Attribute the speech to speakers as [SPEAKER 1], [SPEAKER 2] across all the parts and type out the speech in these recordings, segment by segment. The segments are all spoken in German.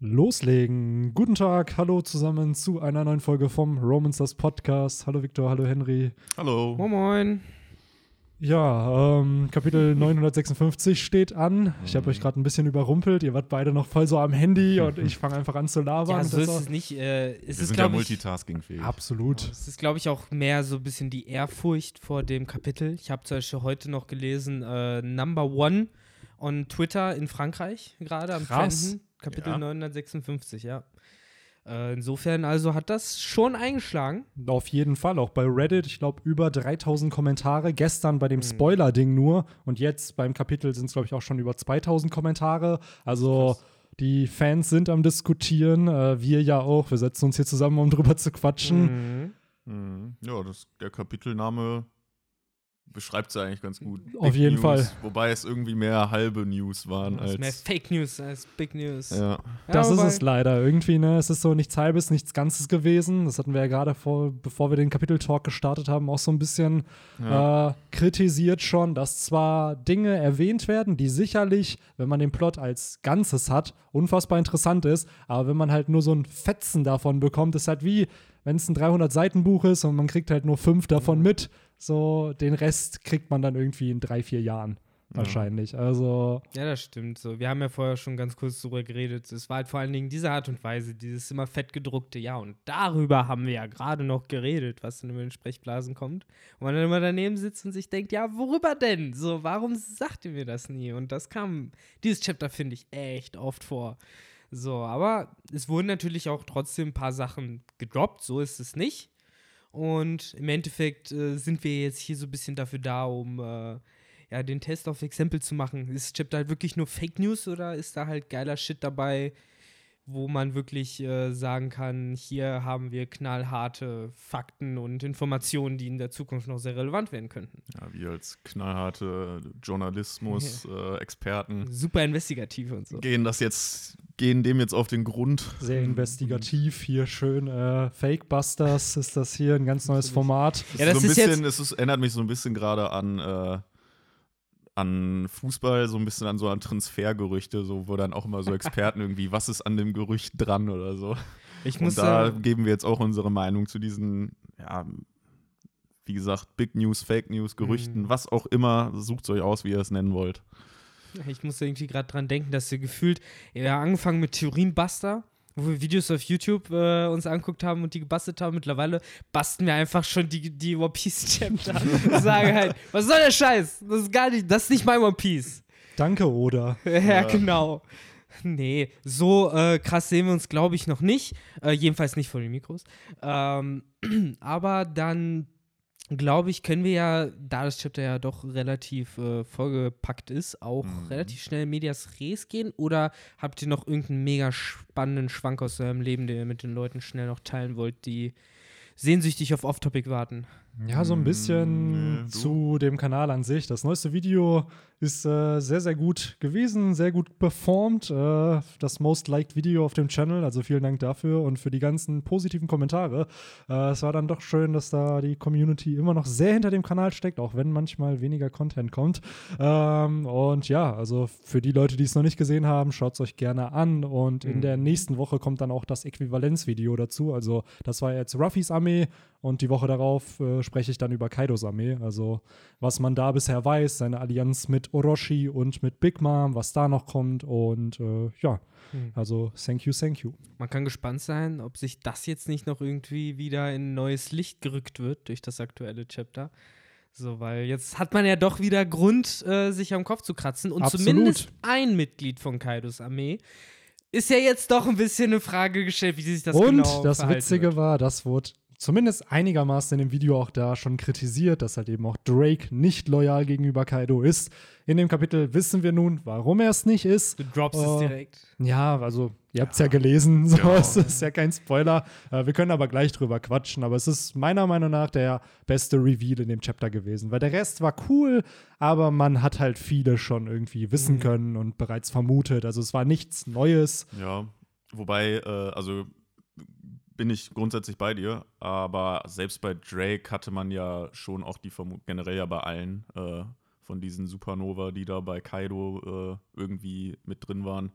[SPEAKER 1] loslegen. Guten Tag, hallo zusammen zu einer neuen Folge vom Romans das Podcast. Hallo Victor, hallo Henry.
[SPEAKER 2] Hallo.
[SPEAKER 3] Moin Moin.
[SPEAKER 1] Ja, ähm, Kapitel 956 steht an. Ich habe euch gerade ein bisschen überrumpelt. Ihr wart beide noch voll so am Handy und ich fange einfach an zu labern.
[SPEAKER 3] Ja, so
[SPEAKER 1] Das
[SPEAKER 3] ist es nicht. Äh, es
[SPEAKER 2] Wir
[SPEAKER 3] ist,
[SPEAKER 2] sind ja multitaskingfähig.
[SPEAKER 1] Absolut.
[SPEAKER 3] es ist, glaube ich, auch mehr so ein bisschen die Ehrfurcht vor dem Kapitel. Ich habe zum Beispiel heute noch gelesen, äh, Number One on Twitter in Frankreich gerade am
[SPEAKER 1] Krass.
[SPEAKER 3] Trenden. Kapitel
[SPEAKER 2] Ja.
[SPEAKER 3] 956, ja. Äh, insofern also hat das schon eingeschlagen.
[SPEAKER 1] Auf jeden Fall, auch bei Reddit. Ich glaube, über 3000 Kommentare. Gestern bei
[SPEAKER 3] Mhm.
[SPEAKER 1] dem Spoiler-Ding nur. Und jetzt beim Kapitel sind es, glaube ich, auch schon über 2000 Kommentare. Also. Die Fans sind am Diskutieren, äh, wir ja auch. Wir setzen uns hier zusammen, um drüber zu quatschen.
[SPEAKER 3] Mhm.
[SPEAKER 2] Mhm. Ja, das, der Kapitelname beschreibt es ja eigentlich ganz gut.
[SPEAKER 1] Auf jeden
[SPEAKER 2] News,
[SPEAKER 1] Fall.
[SPEAKER 2] Wobei es irgendwie mehr halbe News waren
[SPEAKER 3] ist mehr
[SPEAKER 2] als.
[SPEAKER 3] Fake News als Big News.
[SPEAKER 2] Ja.
[SPEAKER 1] Das
[SPEAKER 3] Ja,
[SPEAKER 1] ist es leider irgendwie, ne? Es ist so nichts Halbes, nichts Ganzes gewesen. Das hatten wir ja gerade vor, bevor wir den Kapiteltalk gestartet haben, auch so ein bisschen
[SPEAKER 2] Ja.
[SPEAKER 1] äh, kritisiert schon, dass zwar Dinge erwähnt werden, die sicherlich, wenn man den Plot als Ganzes hat, unfassbar interessant ist, aber wenn man halt nur so ein Fetzen davon bekommt, ist halt wie, wenn es ein 300-Seiten-Buch ist und man kriegt halt nur fünf davon mit, so den Rest kriegt man dann irgendwie in drei, vier Jahren wahrscheinlich. Also
[SPEAKER 3] Ja, das stimmt so. Wir haben ja vorher schon ganz kurz darüber geredet. Es war halt vor allen Dingen diese Art und Weise, dieses immer fettgedruckte, ja, und darüber haben wir ja gerade noch geredet, was dann in den Sprechblasen kommt. Und man dann immer daneben sitzt und sich denkt, ja, worüber denn? So, warum sagt ihr mir das nie? Und das kam, dieses Chapter finde ich echt oft vor. So, aber es wurden natürlich auch trotzdem ein paar Sachen gedroppt, so ist es nicht. Und im Endeffekt äh, sind wir jetzt hier so ein bisschen dafür da, um äh, ja, den Test auf Exempel zu machen. Ist das Chapter halt wirklich nur Fake News oder ist da halt geiler Shit dabei, wo man wirklich äh, sagen kann, hier haben wir knallharte Fakten und Informationen, die in der Zukunft noch sehr relevant werden könnten.
[SPEAKER 2] ja, wir als knallharte Journalismus-Experten
[SPEAKER 3] Super investigativ und so.
[SPEAKER 2] gehen das jetzt, gehen dem jetzt auf den Grund.
[SPEAKER 1] sehr investigativ hier schön. Äh, Fake Busters ist das hier ein ganz neues Format.
[SPEAKER 3] Ja, das
[SPEAKER 2] so ein
[SPEAKER 3] ist
[SPEAKER 2] bisschen, es ist, erinnert mich so ein bisschen gerade an, äh, an Fußball, so ein bisschen an so an Transfergerüchte, so wo dann auch immer so Experten irgendwie, was ist an dem Gerücht dran oder so.
[SPEAKER 3] Ich muss
[SPEAKER 2] Und da
[SPEAKER 3] sagen,
[SPEAKER 2] geben wir jetzt auch unsere Meinung zu diesen, ja, wie gesagt, Big News, Fake News, Gerüchten,
[SPEAKER 3] Mhm.
[SPEAKER 2] was auch immer, sucht euch aus, wie ihr es nennen wollt.
[SPEAKER 3] ich muss irgendwie gerade dran denken, dass wir gefühlt, ja, angefangen mit Theorienbuster, wo wir Videos auf YouTube äh, uns anguckt haben und die gebastelt haben. Mittlerweile basten wir einfach schon die, die One Piece Chapter. und sagen halt, was soll der Scheiß? Das ist gar nicht, das ist nicht mein One Piece.
[SPEAKER 1] Danke, Oda.
[SPEAKER 3] ja,
[SPEAKER 2] Ja.
[SPEAKER 3] genau. Nee, so äh, krass sehen wir uns, glaube ich, noch nicht. Äh, jedenfalls nicht vor den Mikros. Ähm, aber dann, glaube ich, können wir ja, da das Chapter ja doch relativ äh, vollgepackt ist, auch
[SPEAKER 2] Mhm.
[SPEAKER 3] relativ schnell Medias Res gehen. Oder habt ihr noch irgendeinen mega spannenden Schwank aus eurem Leben, den ihr mit den Leuten schnell noch teilen wollt, die sehnsüchtig auf Off-Topic warten?
[SPEAKER 1] Ja, so ein bisschen
[SPEAKER 2] Mm, nee,
[SPEAKER 1] zu dem Kanal an sich. Das neueste Video ist äh, sehr, sehr gut gewesen, sehr gut performt. Äh, das Most Liked Video auf dem Channel. Also vielen Dank dafür und für die ganzen positiven Kommentare. Äh, es war dann doch schön, dass da die Community immer noch sehr hinter dem Kanal steckt, auch wenn manchmal weniger Content kommt. Ähm, und ja, also für die Leute, die es noch nicht gesehen haben, schaut es euch gerne an. Und in
[SPEAKER 3] Mhm.
[SPEAKER 1] der nächsten Woche kommt dann auch das Äquivalenzvideo dazu. Also das war jetzt Ruffys Armee und die Woche darauf äh, spreche ich dann über Kaidos Armee. Also was man da bisher weiß, seine Allianz mit Orochi und mit Big Mom, was da noch kommt. Und äh, ja,
[SPEAKER 3] Hm.
[SPEAKER 1] also thank you, thank you.
[SPEAKER 3] Man kann gespannt sein, ob sich das jetzt nicht noch irgendwie wieder in neues Licht gerückt wird durch das aktuelle Chapter. So, weil jetzt hat man ja doch wieder Grund, äh, sich am Kopf zu kratzen. Und
[SPEAKER 1] Absolut.
[SPEAKER 3] zumindest ein Mitglied von Kaidos Armee ist ja jetzt doch ein bisschen eine Frage gestellt, wie sich das
[SPEAKER 1] und
[SPEAKER 3] genau
[SPEAKER 1] das Witzige
[SPEAKER 3] wird.
[SPEAKER 1] war, das wurde zumindest einigermaßen in dem Video auch da schon kritisiert, dass halt eben auch Drake nicht loyal gegenüber Kaido ist. In dem Kapitel wissen wir nun, warum er es nicht ist.
[SPEAKER 3] Du droppst
[SPEAKER 1] Oh.
[SPEAKER 3] es direkt.
[SPEAKER 1] Ja, also ihr habt es ja gelesen, so
[SPEAKER 2] Genau.
[SPEAKER 1] es ist ja kein Spoiler. Äh, wir können aber gleich drüber quatschen, aber es ist meiner Meinung nach der beste Reveal in dem Chapter gewesen, weil der Rest war cool, aber man hat halt viele schon irgendwie wissen
[SPEAKER 3] Mhm.
[SPEAKER 1] können und bereits vermutet. Also es war nichts Neues.
[SPEAKER 2] Ja, wobei, äh, also bin ich grundsätzlich bei dir, aber selbst bei Drake hatte man ja schon auch die Vermutung, generell ja bei allen äh, von diesen Supernova, die da bei Kaido äh, irgendwie mit drin waren,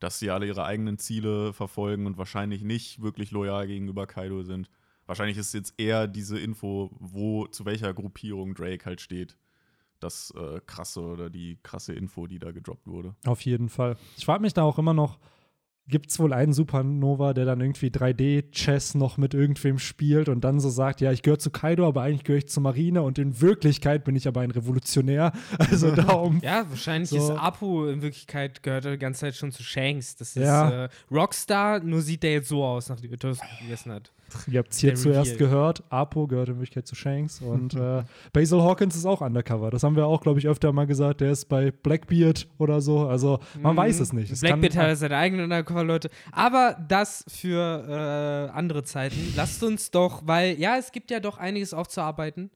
[SPEAKER 2] dass sie alle ihre eigenen Ziele verfolgen und wahrscheinlich nicht wirklich loyal gegenüber Kaido sind. Wahrscheinlich ist jetzt eher diese Info, wo, zu welcher Gruppierung Drake halt steht. Das äh, krasse oder die krasse Info, die da gedroppt wurde.
[SPEAKER 1] Auf jeden Fall. Ich frage mich da auch immer noch, gibt es wohl einen Supernova, der dann irgendwie 3D-Chess noch mit irgendwem spielt und dann so sagt, ja, ich gehöre zu Kaido, aber eigentlich gehöre ich zur Marine und in Wirklichkeit bin ich aber ein Revolutionär. Also darum.
[SPEAKER 3] Ja, wahrscheinlich
[SPEAKER 1] So.
[SPEAKER 3] ist Apu in Wirklichkeit gehört er die ganze Zeit schon zu Shanks. Das ist
[SPEAKER 1] Ja.
[SPEAKER 3] äh, Rockstar, nur sieht der jetzt so aus, nachdem er Toast gegessen hat.
[SPEAKER 1] Ihr habt es hier zuerst gehört. Apo gehört in Wirklichkeit zu Shanks und äh, Basil Hawkins ist auch undercover. Das haben wir auch, glaube ich, öfter mal gesagt. Der ist bei Blackbeard oder so. Also man weiß es nicht. Es kann-
[SPEAKER 3] Mhm. Blackbeard hat seine eigenen Undercover-Leute. Aber das für äh, andere Zeiten. Lasst uns doch, weil, ja, es gibt ja doch einiges aufzuarbeiten.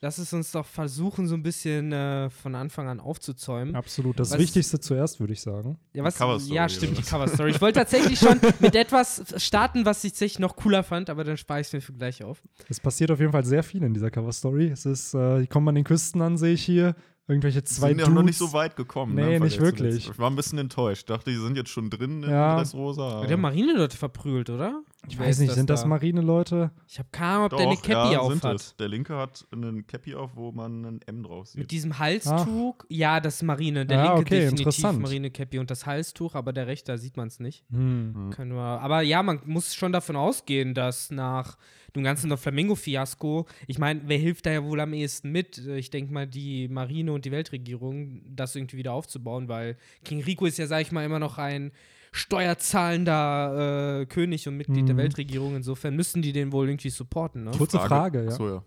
[SPEAKER 3] Lasst es uns doch versuchen, so ein bisschen äh, von Anfang an aufzuzäumen.
[SPEAKER 1] Absolut. Das
[SPEAKER 3] Was-
[SPEAKER 1] Wichtigste zuerst, würde ich sagen.
[SPEAKER 3] Ja, was, ja, stimmt, die
[SPEAKER 2] was?
[SPEAKER 3] Cover-Story. Ich wollte tatsächlich schon mit etwas starten, was ich tatsächlich noch cooler fand, aber dann spare ich es mir für gleich auf.
[SPEAKER 1] Es passiert auf jeden Fall sehr viel in dieser Cover-Story. Es ist, äh, die kommen an den Küsten an, sehe ich hier. Irgendwelche zwei
[SPEAKER 2] sind ja
[SPEAKER 1] Dudes.
[SPEAKER 2] noch nicht so weit gekommen.
[SPEAKER 1] Nee,
[SPEAKER 2] ne, im
[SPEAKER 1] nicht wirklich.
[SPEAKER 2] Ich war ein bisschen enttäuscht. Ich dachte, die sind jetzt schon drin in
[SPEAKER 1] Ja.
[SPEAKER 2] Dressrosa.
[SPEAKER 3] Der
[SPEAKER 2] aber-
[SPEAKER 3] hat Marineleute verprügelt, oder?
[SPEAKER 1] Ich weiß
[SPEAKER 3] ist
[SPEAKER 1] nicht, sind das
[SPEAKER 3] da?
[SPEAKER 1] Marineleute?
[SPEAKER 3] Ich habe keine Ahnung, ob
[SPEAKER 2] Doch,
[SPEAKER 3] der eine Cappy
[SPEAKER 2] ja,
[SPEAKER 3] auf
[SPEAKER 2] sind
[SPEAKER 3] hat.
[SPEAKER 2] es. Der linke hat einen Cappy auf, wo man ein M drauf sieht.
[SPEAKER 3] Mit diesem Halstuch, ja, das ist Marine. Der
[SPEAKER 1] Ah,
[SPEAKER 3] linke
[SPEAKER 1] okay,
[SPEAKER 3] definitiv
[SPEAKER 1] interessant.
[SPEAKER 3] Marine-Cappy und das Halstuch, aber der rechte, da sieht man es nicht.
[SPEAKER 1] Hm.
[SPEAKER 3] Können wir, aber ja, man muss schon davon ausgehen, dass nach dem ganzen Flamingo-Fiasko, ich meine, wer hilft da ja wohl am ehesten mit? Ich denke mal, die Marine und die Weltregierung, das irgendwie wieder aufzubauen, weil King Rico ist ja, sag ich mal, immer noch ein steuerzahlender äh, König und Mitglied der
[SPEAKER 1] Mhm.
[SPEAKER 3] Weltregierung. Insofern müssten die den wohl irgendwie supporten, ne?
[SPEAKER 1] Kurze Frage, ja.
[SPEAKER 2] Achso, ja.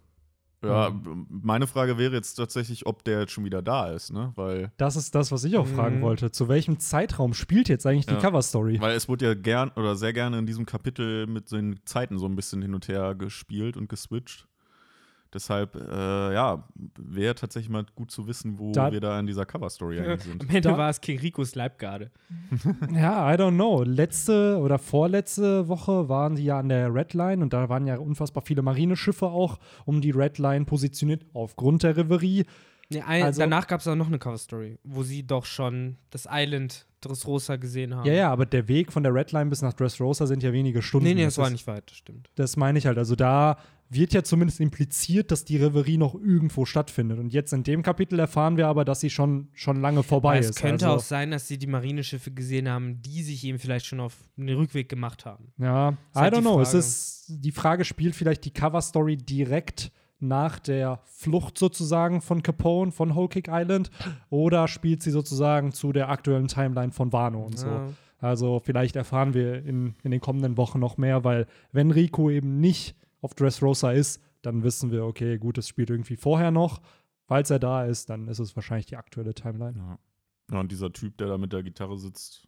[SPEAKER 2] Ja, meine Frage wäre jetzt tatsächlich, ob der jetzt schon wieder da ist, ne? Weil,
[SPEAKER 1] Das ist das, was ich auch fragen
[SPEAKER 3] Mhm.
[SPEAKER 1] wollte. Zu welchem Zeitraum spielt jetzt eigentlich die
[SPEAKER 2] Ja.
[SPEAKER 1] Cover-Story?
[SPEAKER 2] weil es wurde ja gern oder sehr gerne in diesem Kapitel mit den Zeiten so ein bisschen hin und her gespielt und geswitcht. Deshalb, äh, ja, wäre tatsächlich mal gut zu wissen, wo
[SPEAKER 1] Da-
[SPEAKER 2] wir da in dieser Cover-Story eigentlich sind.
[SPEAKER 3] Am Ende
[SPEAKER 1] Da-
[SPEAKER 3] war es King Ricos Leibgarde.
[SPEAKER 1] Ja, I don't know. Letzte oder vorletzte Woche waren die ja an der Red Line und da waren ja unfassbar viele Marineschiffe auch um die Red Line positioniert aufgrund der Reverie.
[SPEAKER 3] Nee, ein,
[SPEAKER 1] Also-
[SPEAKER 3] danach gab es auch noch eine Cover-Story, wo sie doch schon das Island Dressrosa gesehen haben.
[SPEAKER 1] Ja, ja, aber der Weg von der Red Line bis nach Dressrosa sind ja wenige Stunden.
[SPEAKER 3] Nee, nee, das war
[SPEAKER 1] ist-
[SPEAKER 3] nicht weit, das stimmt.
[SPEAKER 1] Das meine ich halt. Also da wird ja zumindest impliziert, dass die Reverie noch irgendwo stattfindet. Und jetzt in dem Kapitel erfahren wir aber, dass sie schon, schon lange vorbei
[SPEAKER 3] Aber
[SPEAKER 1] ist.
[SPEAKER 3] es könnte
[SPEAKER 1] also,
[SPEAKER 3] auch sein, dass sie die Marineschiffe gesehen haben, die sich eben vielleicht schon auf den Rückweg gemacht haben.
[SPEAKER 1] Ja, I
[SPEAKER 3] halt
[SPEAKER 1] don't
[SPEAKER 3] die
[SPEAKER 1] know. Es ist, die Frage spielt vielleicht die Cover-Story direkt nach der Flucht sozusagen von Capone, von Whole Cake Island, oder spielt sie sozusagen zu der aktuellen Timeline von Wano und so.
[SPEAKER 3] Ja.
[SPEAKER 1] Also vielleicht erfahren wir in, in den kommenden Wochen noch mehr, weil wenn Rico eben nicht auf Dressrosa ist, dann wissen wir, okay, gut, es spielt irgendwie vorher noch. Falls er da ist, dann ist es wahrscheinlich die aktuelle Timeline.
[SPEAKER 2] Ja. ja, und dieser Typ, der da mit der Gitarre sitzt,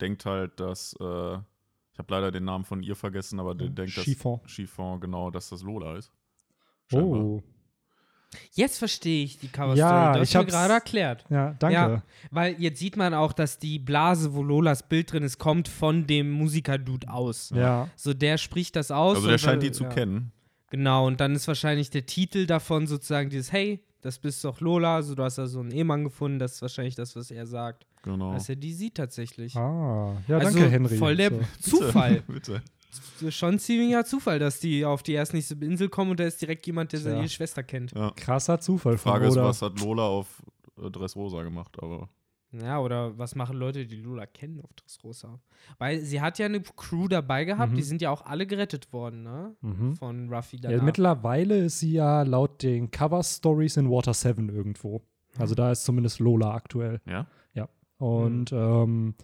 [SPEAKER 2] denkt halt, dass, äh, ich habe leider den Namen von ihr vergessen, aber der denkt, dass
[SPEAKER 1] Chiffon.
[SPEAKER 2] Chiffon, genau, dass das Lola ist. Scheinbar.
[SPEAKER 1] Oh.
[SPEAKER 3] Jetzt verstehe ich die Cover-Story.
[SPEAKER 1] Ja,
[SPEAKER 3] du hast
[SPEAKER 1] ich
[SPEAKER 3] mir
[SPEAKER 1] hab's-
[SPEAKER 3] gerade erklärt.
[SPEAKER 1] Ja, danke.
[SPEAKER 3] Ja. Weil jetzt sieht man auch, dass die Blase, wo Lolas Bild drin ist, kommt von dem Musiker-Dude aus.
[SPEAKER 1] Ja.
[SPEAKER 3] So, der spricht das aus.
[SPEAKER 2] Also der
[SPEAKER 3] und,
[SPEAKER 2] scheint die zu
[SPEAKER 3] ja.
[SPEAKER 2] kennen.
[SPEAKER 3] Genau, und dann ist wahrscheinlich der Titel davon sozusagen dieses Hey, das bist doch Lola, also du hast da so einen Ehemann gefunden, das ist wahrscheinlich das, was er sagt.
[SPEAKER 2] Genau.
[SPEAKER 3] Dass er die sieht tatsächlich.
[SPEAKER 1] Ah, ja,
[SPEAKER 3] also
[SPEAKER 1] danke, Henry.
[SPEAKER 3] voll der
[SPEAKER 1] So.
[SPEAKER 3] Zufall.
[SPEAKER 2] Bitte.
[SPEAKER 3] Schon ziemlicher Zufall, dass die auf die erst nächste Insel kommen und da ist direkt jemand, der seine Schwester kennt.
[SPEAKER 2] Ja.
[SPEAKER 1] Krasser Zufall von
[SPEAKER 2] Frage ist,
[SPEAKER 1] Oda.
[SPEAKER 2] was hat Lola auf Dressrosa gemacht, aber
[SPEAKER 3] Ja, oder was machen Leute, die Lola kennen auf Dressrosa? Weil sie hat ja eine Crew dabei gehabt,
[SPEAKER 1] Mhm.
[SPEAKER 3] die sind ja auch alle gerettet worden, ne?
[SPEAKER 1] Mhm.
[SPEAKER 3] Von Ruffy
[SPEAKER 1] Ja,
[SPEAKER 3] danach.
[SPEAKER 1] mittlerweile ist sie ja laut den Cover-Stories in Water 7 irgendwo. Also da ist zumindest Lola aktuell.
[SPEAKER 2] ja.
[SPEAKER 1] Und
[SPEAKER 3] Mhm.
[SPEAKER 1] ähm,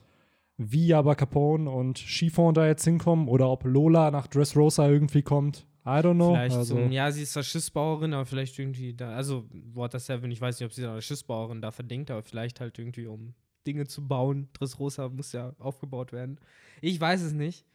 [SPEAKER 1] wie aber Capone und Chiffon da jetzt hinkommen oder ob Lola nach Dressrosa irgendwie kommt, I don't know.
[SPEAKER 3] Vielleicht
[SPEAKER 1] also,
[SPEAKER 3] zum, ja, sie ist zwar Schiffsbauerin, aber vielleicht irgendwie da, also Water 7, ich weiß nicht, ob sie als Schiffsbauerin da verdingt, aber vielleicht halt irgendwie, um Dinge zu bauen. Dressrosa muss ja aufgebaut werden. Ich weiß es nicht.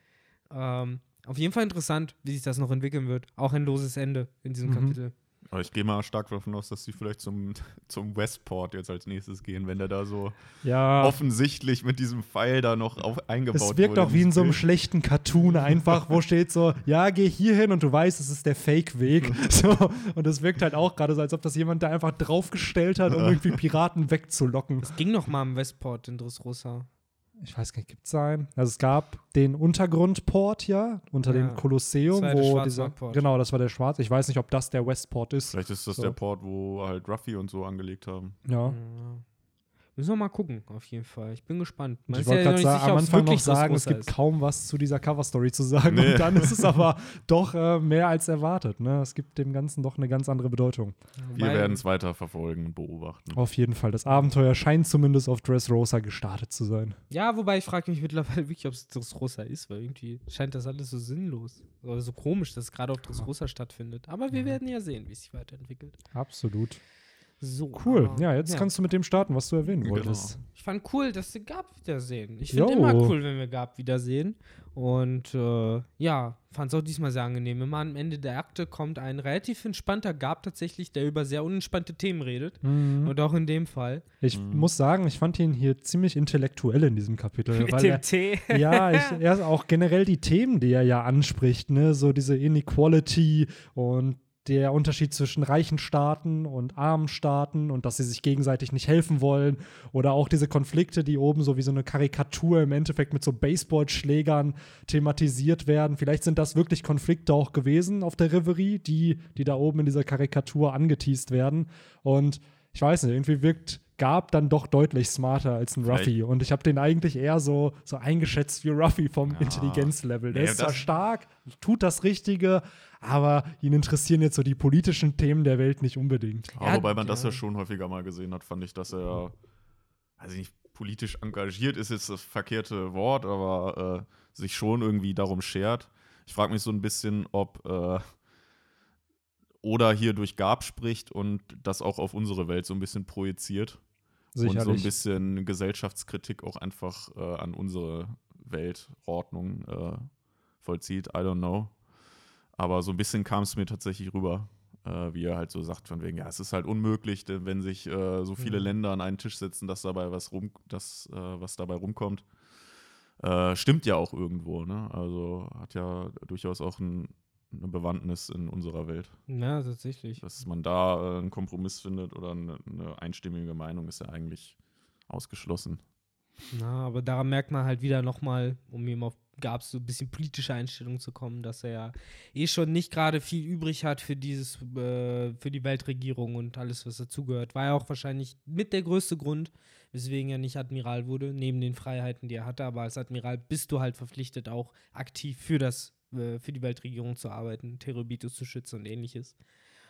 [SPEAKER 3] Ähm, auf jeden Fall interessant, wie sich das noch entwickeln wird. Auch ein loses Ende in diesem
[SPEAKER 1] Mhm.
[SPEAKER 3] Kapitel.
[SPEAKER 2] Aber ich gehe mal stark davon aus, dass sie vielleicht zum, zum Westport jetzt als nächstes gehen, wenn der da so
[SPEAKER 1] ja,
[SPEAKER 2] offensichtlich mit diesem Pfeil da noch auf, eingebaut
[SPEAKER 1] es wirkt
[SPEAKER 2] wurde
[SPEAKER 1] auch wie in so einem schlechten Cartoon einfach, wo steht so, ja, geh hier hin und du weißt, es ist der Fake-Weg. So, und es wirkt halt auch gerade so, als ob das jemand da einfach draufgestellt hat, um irgendwie Piraten wegzulocken.
[SPEAKER 3] Es ging noch mal am Westport in Dressrosa.
[SPEAKER 1] Ich weiß gar nicht, gibt es einen? Also es gab den Untergrundport ja, unter
[SPEAKER 3] Ja,
[SPEAKER 1] dem Kolosseum,
[SPEAKER 3] das war der
[SPEAKER 1] wo dieser,
[SPEAKER 3] Schwarzwaldport.
[SPEAKER 1] genau, das war der Schwarze. Ich weiß nicht, ob das der Westport ist.
[SPEAKER 2] Vielleicht ist das
[SPEAKER 1] So.
[SPEAKER 2] der Port, wo halt Ruffy und so angelegt haben.
[SPEAKER 1] Ja.
[SPEAKER 3] Ja. Müssen wir mal gucken, auf jeden Fall. Ich bin gespannt. Man
[SPEAKER 1] Ich wollte
[SPEAKER 3] ja
[SPEAKER 1] gerade sagen, am Anfang noch
[SPEAKER 3] wirklich
[SPEAKER 1] sagen, es gibt
[SPEAKER 3] ist.
[SPEAKER 1] kaum was zu dieser Coverstory zu sagen.
[SPEAKER 2] Nee.
[SPEAKER 1] Und dann ist es aber doch äh, mehr als erwartet. Ne? Es gibt dem Ganzen doch eine ganz andere Bedeutung.
[SPEAKER 2] Wir werden es weiter verfolgen und beobachten.
[SPEAKER 1] Auf jeden Fall. Das Abenteuer scheint zumindest auf Dressrosa gestartet zu sein.
[SPEAKER 3] Ja, wobei ich frage mich mittlerweile wirklich, ob es Dressrosa ist, weil irgendwie scheint das alles so sinnlos. Oder so komisch, dass es gerade auf Dressrosa stattfindet. Aber wir werden ja sehen, wie es sich weiterentwickelt.
[SPEAKER 1] Absolut.
[SPEAKER 3] So.
[SPEAKER 1] Cool.
[SPEAKER 3] aber-
[SPEAKER 1] Ja, jetzt kannst du mit dem starten, was du erwähnen
[SPEAKER 2] Genau.
[SPEAKER 1] wolltest.
[SPEAKER 3] Ich fand cool, dass wir Gab wiedersehen. Ich finde immer cool, wenn wir Gab wiedersehen. Und äh, ja, fand es auch diesmal sehr angenehm. Immer am Ende der Akte kommt ein relativ entspannter Gab tatsächlich, der über sehr unentspannte Themen redet.
[SPEAKER 1] Mhm.
[SPEAKER 3] Und auch in dem Fall.
[SPEAKER 1] Ich
[SPEAKER 2] Mhm.
[SPEAKER 1] muss sagen, ich fand ihn hier ziemlich intellektuell in diesem Kapitel.
[SPEAKER 3] Mit
[SPEAKER 1] weil
[SPEAKER 3] dem
[SPEAKER 1] er,
[SPEAKER 3] Tee.
[SPEAKER 1] ja, ich, er ist auch generell die Themen, die er ja anspricht, ne, so diese Inequality und der Unterschied zwischen reichen Staaten und armen Staaten und dass sie sich gegenseitig nicht helfen wollen oder auch diese Konflikte, die oben so wie so eine Karikatur im Endeffekt mit so Baseballschlägern thematisiert werden. Vielleicht sind das wirklich Konflikte auch gewesen auf der Reverie, die, die da oben in dieser Karikatur angeteased werden. Und ich weiß nicht, irgendwie wirkt Gab dann doch deutlich smarter als ein
[SPEAKER 2] Vielleicht-
[SPEAKER 1] Ruffy. Und ich habe den eigentlich eher so, so eingeschätzt wie Ruffy vom
[SPEAKER 2] Ja.
[SPEAKER 1] Intelligenzlevel. Der
[SPEAKER 2] Nee,
[SPEAKER 1] ist zwar stark, tut das Richtige, aber ihn interessieren jetzt so die politischen Themen der Welt nicht unbedingt.
[SPEAKER 2] Aber
[SPEAKER 3] Ja,
[SPEAKER 2] wobei man das
[SPEAKER 3] ja.
[SPEAKER 2] ja schon häufiger mal gesehen hat, fand ich, dass er, also nicht politisch engagiert ist jetzt das verkehrte Wort, aber äh, sich schon irgendwie darum schert. Ich frage mich so ein bisschen, ob äh, Oda hier durch Gab spricht und das auch auf unsere Welt so ein bisschen projiziert. Und so ein
[SPEAKER 1] Sicherlich.
[SPEAKER 2] bisschen Gesellschaftskritik auch einfach äh, an unsere Weltordnung äh, vollzieht. I don't know. Aber so ein bisschen kam es mir tatsächlich rüber, äh, wie er halt so sagt, von wegen, ja, es ist halt unmöglich, denn wenn sich äh, so viele
[SPEAKER 3] Mhm.
[SPEAKER 2] Länder an einen Tisch setzen, dass dabei was rum, das, äh, was dabei rumkommt. Äh, stimmt ja auch irgendwo, ne? Also hat ja durchaus auch ein, eine Bewandtnis in unserer Welt.
[SPEAKER 3] Ja, tatsächlich.
[SPEAKER 2] Dass man da äh, einen Kompromiss findet oder eine, eine einstimmige Meinung ist ja eigentlich ausgeschlossen.
[SPEAKER 3] Na, aber daran merkt man halt wieder nochmal, um ihm auf gab es so ein bisschen politische Einstellung zu kommen, dass er ja eh schon nicht gerade viel übrig hat für dieses, äh, für die Weltregierung und alles, was dazugehört. War ja auch wahrscheinlich mit der größte Grund, weswegen er nicht Admiral wurde, neben den Freiheiten, die er hatte. Aber als Admiral bist du halt verpflichtet, auch aktiv für das, äh, für die Weltregierung zu arbeiten, Terrorbitus zu schützen und ähnliches.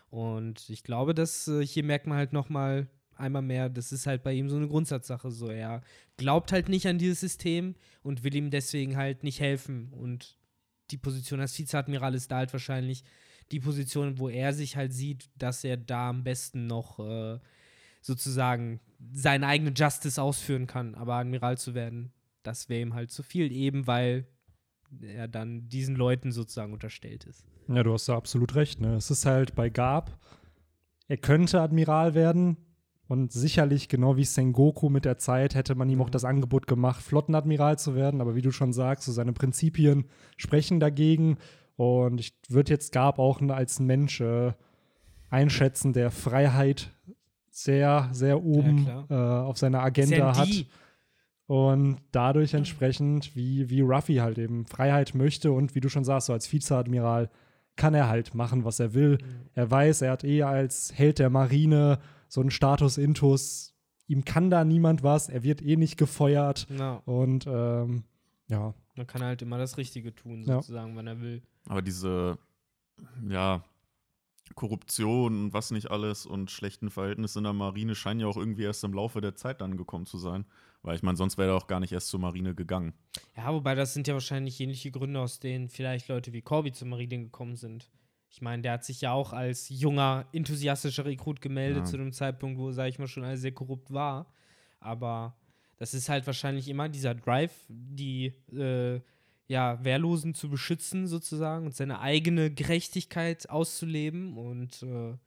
[SPEAKER 3] Und ich glaube, dass äh, hier merkt man halt nochmal einmal mehr, das ist halt bei ihm so eine Grundsatzsache. So, er glaubt halt nicht an dieses System und will ihm deswegen halt nicht helfen. Und die Position als Vizeadmiral ist da halt wahrscheinlich die Position, wo er sich halt sieht, dass er da am besten noch äh, sozusagen seine eigene Justice ausführen kann. Aber Admiral zu werden, das wäre ihm halt zu viel, eben weil er dann diesen Leuten sozusagen unterstellt ist.
[SPEAKER 1] Ja, du hast da absolut recht. Ne? Es ist halt bei Gab, er könnte Admiral werden und sicherlich, genau wie Sengoku mit der Zeit, hätte man ihm auch das Angebot gemacht, Flottenadmiral zu werden. Aber wie du schon sagst, so seine Prinzipien sprechen dagegen. Und ich würde jetzt Gab auch als Mensch äh, einschätzen, der Freiheit sehr, sehr oben
[SPEAKER 3] klar.
[SPEAKER 1] äh, auf seiner Agenda
[SPEAKER 3] ja
[SPEAKER 1] hat.
[SPEAKER 3] die.
[SPEAKER 1] Und dadurch entsprechend, wie, wie Ruffy halt eben Freiheit möchte und wie du schon sagst, so als Vizeadmiral kann er halt machen, was er will. Er weiß, er hat eh als Held der Marine so einen Status Intus. Ihm kann da niemand was, er wird eh nicht gefeuert.
[SPEAKER 3] Ja,
[SPEAKER 1] Und ähm, ja,
[SPEAKER 3] man kann halt immer das Richtige tun,
[SPEAKER 1] Ja.
[SPEAKER 3] sozusagen, wann er will.
[SPEAKER 2] Aber diese, ja, Korruption und was nicht alles und schlechten Verhältnisse in der Marine scheinen ja auch irgendwie erst im Laufe der Zeit dann gekommen zu sein. Weil ich meine, sonst wäre er auch gar nicht erst zur Marine gegangen.
[SPEAKER 3] Ja, wobei das sind ja wahrscheinlich ähnliche Gründe, aus denen vielleicht Leute wie Corby zur Marine gekommen sind. Ich meine, der hat sich ja auch als junger, enthusiastischer Rekrut gemeldet
[SPEAKER 2] Ja.
[SPEAKER 3] zu dem Zeitpunkt, wo, sag ich mal, schon alles sehr korrupt war. Aber das ist halt wahrscheinlich immer dieser Drive, die äh, ja, Wehrlosen zu beschützen, sozusagen, und seine eigene Gerechtigkeit auszuleben. Und äh,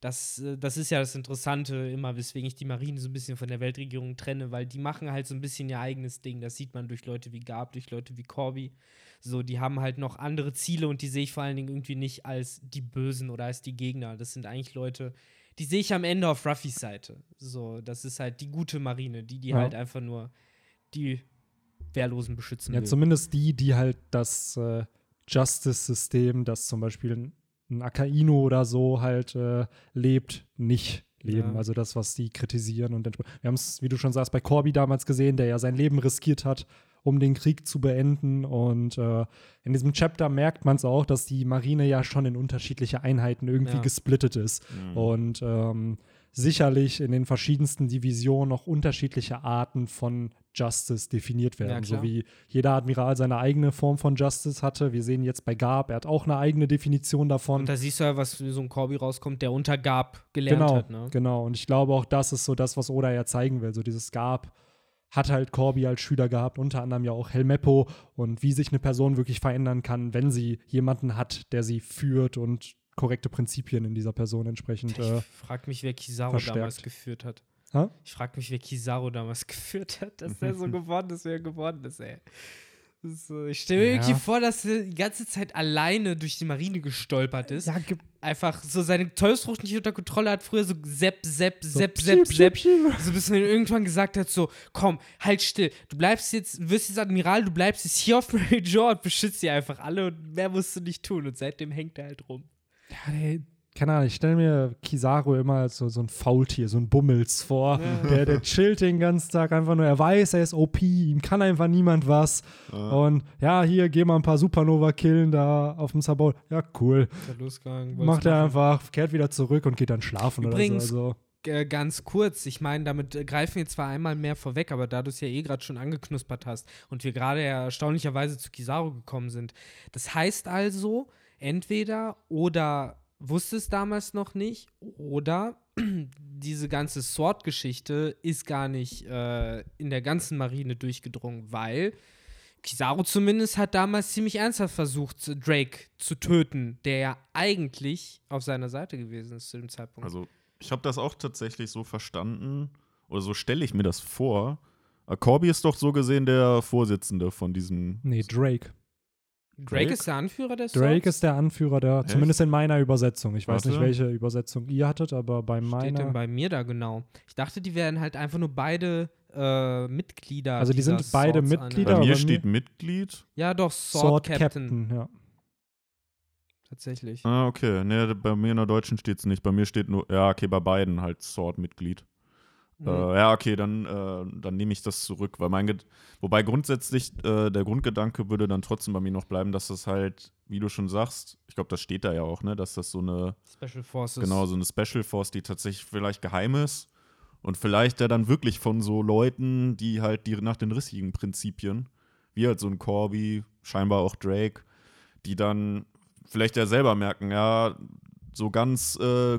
[SPEAKER 3] das, äh, das ist ja das Interessante immer, weswegen ich die Marine so ein bisschen von der Weltregierung trenne, weil die machen halt so ein bisschen ihr eigenes Ding. Das sieht man durch Leute wie Gab, durch Leute wie Corby. So, die haben halt noch andere Ziele und die sehe ich vor allen Dingen irgendwie nicht als die Bösen oder als die Gegner. Das sind eigentlich Leute, die sehe ich am Ende auf Ruffys Seite. So, das ist halt die gute Marine, die, die
[SPEAKER 1] Ja.
[SPEAKER 3] halt einfach nur die Wehrlosen beschützen
[SPEAKER 1] Ja,
[SPEAKER 3] will.
[SPEAKER 1] zumindest die, die halt das äh, Justice-System, das zum Beispiel ein, ein Akaino oder so halt äh, lebt, nicht leben.
[SPEAKER 3] Ja.
[SPEAKER 1] Also das, was die kritisieren. Und wir haben es, wie du schon sagst, bei Corby damals gesehen, der ja sein Leben riskiert hat, um den Krieg zu beenden. Und äh, in diesem Chapter merkt man es auch, dass die Marine ja schon in unterschiedliche Einheiten irgendwie
[SPEAKER 3] Ja.
[SPEAKER 1] gesplittet ist.
[SPEAKER 2] Mhm.
[SPEAKER 1] Und ähm, sicherlich in den verschiedensten Divisionen noch unterschiedliche Arten von Justice definiert werden.
[SPEAKER 3] klar.
[SPEAKER 1] so wie jeder Admiral seine eigene Form von Justice hatte. Wir sehen jetzt bei Garb, er hat auch eine eigene Definition davon.
[SPEAKER 3] Und da siehst du ja, was so ein Corby rauskommt, der unter Gab gelernt
[SPEAKER 1] genau,
[SPEAKER 3] hat. Ne?
[SPEAKER 1] genau. Und ich glaube auch, das ist so das, was Oda ja zeigen will. So dieses Garb hat halt Corby als Schüler gehabt, unter anderem ja auch Helmeppo und wie sich eine Person wirklich verändern kann, wenn sie jemanden hat, der sie führt und korrekte Prinzipien in dieser Person entsprechend. Äh,
[SPEAKER 3] Ich frag mich, wer Kizaru
[SPEAKER 1] verstärkt.
[SPEAKER 3] damals geführt hat.
[SPEAKER 1] Hä?
[SPEAKER 3] Ich frag mich, wer Kizaru damals geführt hat, dass der so geworden ist, wie er geworden ist, ey. Ist so- ich stelle mir
[SPEAKER 1] Ja.
[SPEAKER 3] irgendwie vor, dass er die ganze Zeit alleine durch die Marine gestolpert ist.
[SPEAKER 1] ja,
[SPEAKER 3] Einfach so seine Teufelsfrucht nicht unter Kontrolle hat, früher so sepp, sepp,
[SPEAKER 1] so
[SPEAKER 3] sepp, sepp, sepp. So bis man irgendwann gesagt hat, so, komm, halt still. Du bleibst jetzt, wirst jetzt Admiral, du bleibst jetzt hier auf Mary Jo und beschützt sie einfach alle und mehr musst du nicht tun. Und seitdem hängt er halt rum.
[SPEAKER 1] Ja, ey, keine Ahnung, ich stelle mir Kizaru immer als so, so ein Faultier, so ein Bummels vor.
[SPEAKER 3] Ja.
[SPEAKER 1] Der, der chillt den ganzen Tag einfach nur, er weiß, er ist OP, ihm kann einfach niemand was.
[SPEAKER 2] Ja.
[SPEAKER 1] Und ja, hier, geh mal ein paar Supernova killen da auf dem Sabot. Ja, cool.
[SPEAKER 3] Losgegangen.
[SPEAKER 1] Macht er einfach, kehrt wieder zurück und geht dann schlafen
[SPEAKER 3] Übrigens-
[SPEAKER 1] oder so. Also,
[SPEAKER 3] äh, ganz kurz, ich meine, damit äh, greifen wir zwar einmal mehr vorweg, aber da du es ja eh gerade schon angeknuspert hast und wir gerade ja erstaunlicherweise zu Kizaru gekommen sind. Das heißt also, entweder oder wusste es damals noch nicht oder diese ganze Sword-Geschichte ist gar nicht äh, in der ganzen Marine durchgedrungen, weil Kizaru zumindest hat damals ziemlich ernsthaft versucht, Drake zu töten, der ja eigentlich auf seiner Seite gewesen ist zu dem Zeitpunkt.
[SPEAKER 2] Also, ich habe das auch tatsächlich so verstanden, oder so stelle ich mir das vor. Äh, Corby ist doch so gesehen der Vorsitzende von diesem.
[SPEAKER 1] nee, Drake.
[SPEAKER 3] Drake,
[SPEAKER 2] Drake?
[SPEAKER 3] ist der Anführer des
[SPEAKER 1] Drake
[SPEAKER 3] Swords?
[SPEAKER 1] ist der Anführer der,
[SPEAKER 2] Echt?
[SPEAKER 1] zumindest in meiner Übersetzung. Ich weiß
[SPEAKER 2] Warte.
[SPEAKER 1] nicht, welche Übersetzung ihr hattet, aber bei
[SPEAKER 3] Steht denn
[SPEAKER 1] meiner.
[SPEAKER 3] bei mir da genau? Ich dachte, die wären halt einfach nur beide äh, Mitglieder.
[SPEAKER 1] Also die sind beide
[SPEAKER 3] Swords-Einheit.
[SPEAKER 1] Mitglieder,
[SPEAKER 2] Bei mir- steht Mitglied.
[SPEAKER 3] Ja, doch, Sword,
[SPEAKER 1] Sword
[SPEAKER 3] Captain.
[SPEAKER 1] Captain, ja.
[SPEAKER 3] Tatsächlich.
[SPEAKER 2] Ah, okay. Nee, bei mir in der Deutschen steht es nicht. Bei mir steht nur, ja, okay, bei beiden halt Sword-Mitglied.
[SPEAKER 3] Mhm.
[SPEAKER 2] Äh, ja, okay, dann, äh, dann nehme ich das zurück. Weil mein Ged Wobei grundsätzlich äh, der Grundgedanke würde dann trotzdem bei mir noch bleiben, dass das halt, wie du schon sagst, ich glaube, das steht da ja auch, ne, dass das so eine,
[SPEAKER 3] Special Forces.
[SPEAKER 2] genau, so eine Special Force, die tatsächlich vielleicht geheim ist. Und vielleicht ja dann wirklich von so Leuten, die halt die nach den rissigen Prinzipien, wie halt so ein Corby, scheinbar auch Drake, die dann vielleicht ja selber merken, ja, so ganz äh,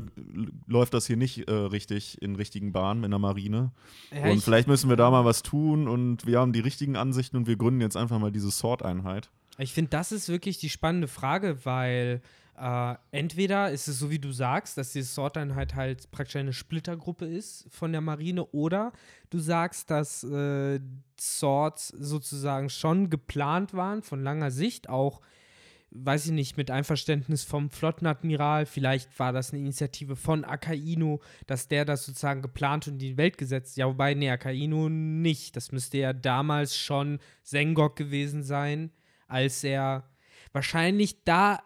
[SPEAKER 2] läuft das hier nicht äh, richtig in richtigen Bahnen in der Marine.
[SPEAKER 3] Ja,
[SPEAKER 2] und
[SPEAKER 3] ich-
[SPEAKER 2] vielleicht müssen wir da mal was tun und wir haben die richtigen Ansichten und wir gründen jetzt einfach mal diese Sword-Einheit.
[SPEAKER 3] Ich finde, das ist wirklich die spannende Frage, weil äh, entweder ist es so, wie du sagst, dass die Sword-Einheit halt praktisch eine Splittergruppe ist von der Marine, oder du sagst, dass äh, Swords sozusagen schon geplant waren von langer Sicht, auch, weiß ich nicht, mit Einverständnis vom Flottenadmiral, vielleicht war das eine Initiative von Akainu, dass der das sozusagen geplant und in die Welt gesetzt. Ja, wobei, nee, Akainu nicht. Das müsste ja damals schon Sengok gewesen sein als er wahrscheinlich da.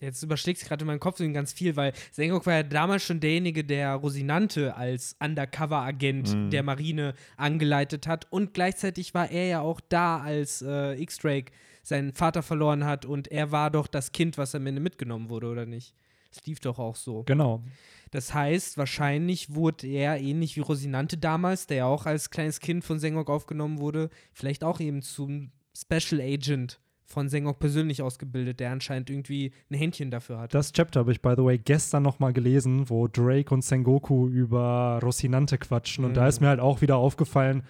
[SPEAKER 3] Jetzt überschlägt es gerade in meinem Kopf ganz viel, weil Sengok war ja damals schon derjenige, der Rosinante als Undercover-Agent
[SPEAKER 2] Mhm.
[SPEAKER 3] der Marine angeleitet hat. Und gleichzeitig war er ja auch da, als äh, X-Drake seinen Vater verloren hat. Und er war doch das Kind, was am Ende mitgenommen wurde, oder nicht? Es lief doch auch so.
[SPEAKER 1] Genau.
[SPEAKER 3] Das heißt, wahrscheinlich wurde er ähnlich wie Rosinante damals, der ja auch als kleines Kind von Sengok aufgenommen wurde, vielleicht auch eben zum Special Agent von Sengok persönlich ausgebildet, der anscheinend irgendwie ein Händchen dafür hat.
[SPEAKER 1] Das Chapter habe ich, by the way, gestern noch mal gelesen, wo Drake und Sengoku über Rosinante quatschen. Und da
[SPEAKER 3] Mhm.
[SPEAKER 1] ist mir halt auch wieder aufgefallen,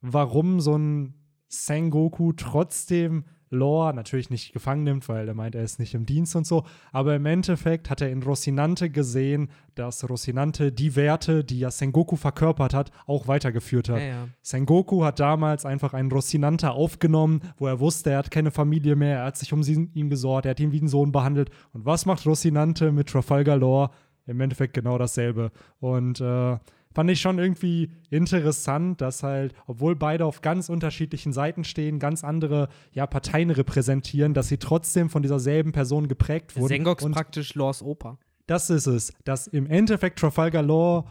[SPEAKER 1] warum so ein Sengoku trotzdem Lore natürlich nicht gefangen nimmt, weil er meint, er ist nicht im Dienst und so. Aber im Endeffekt hat er in Rosinante gesehen, dass Rosinante die Werte, die ja Sengoku verkörpert hat, auch weitergeführt hat.
[SPEAKER 3] ja, ja.
[SPEAKER 1] Sengoku hat damals einfach einen Rosinante aufgenommen, wo er wusste, er hat keine Familie mehr, er hat sich um sie, ihn gesorgt, er hat ihn wie einen Sohn behandelt. Und was macht Rosinante mit Trafalgar Law? Im Endeffekt genau dasselbe. Und äh, fand ich schon irgendwie interessant, dass halt, obwohl beide auf ganz unterschiedlichen Seiten stehen, ganz andere ja, Parteien repräsentieren, dass sie trotzdem von dieser selben Person geprägt wurden.
[SPEAKER 3] Sengox
[SPEAKER 1] Und
[SPEAKER 3] praktisch Laws Opa.
[SPEAKER 1] das ist es, dass im Endeffekt Trafalgar Law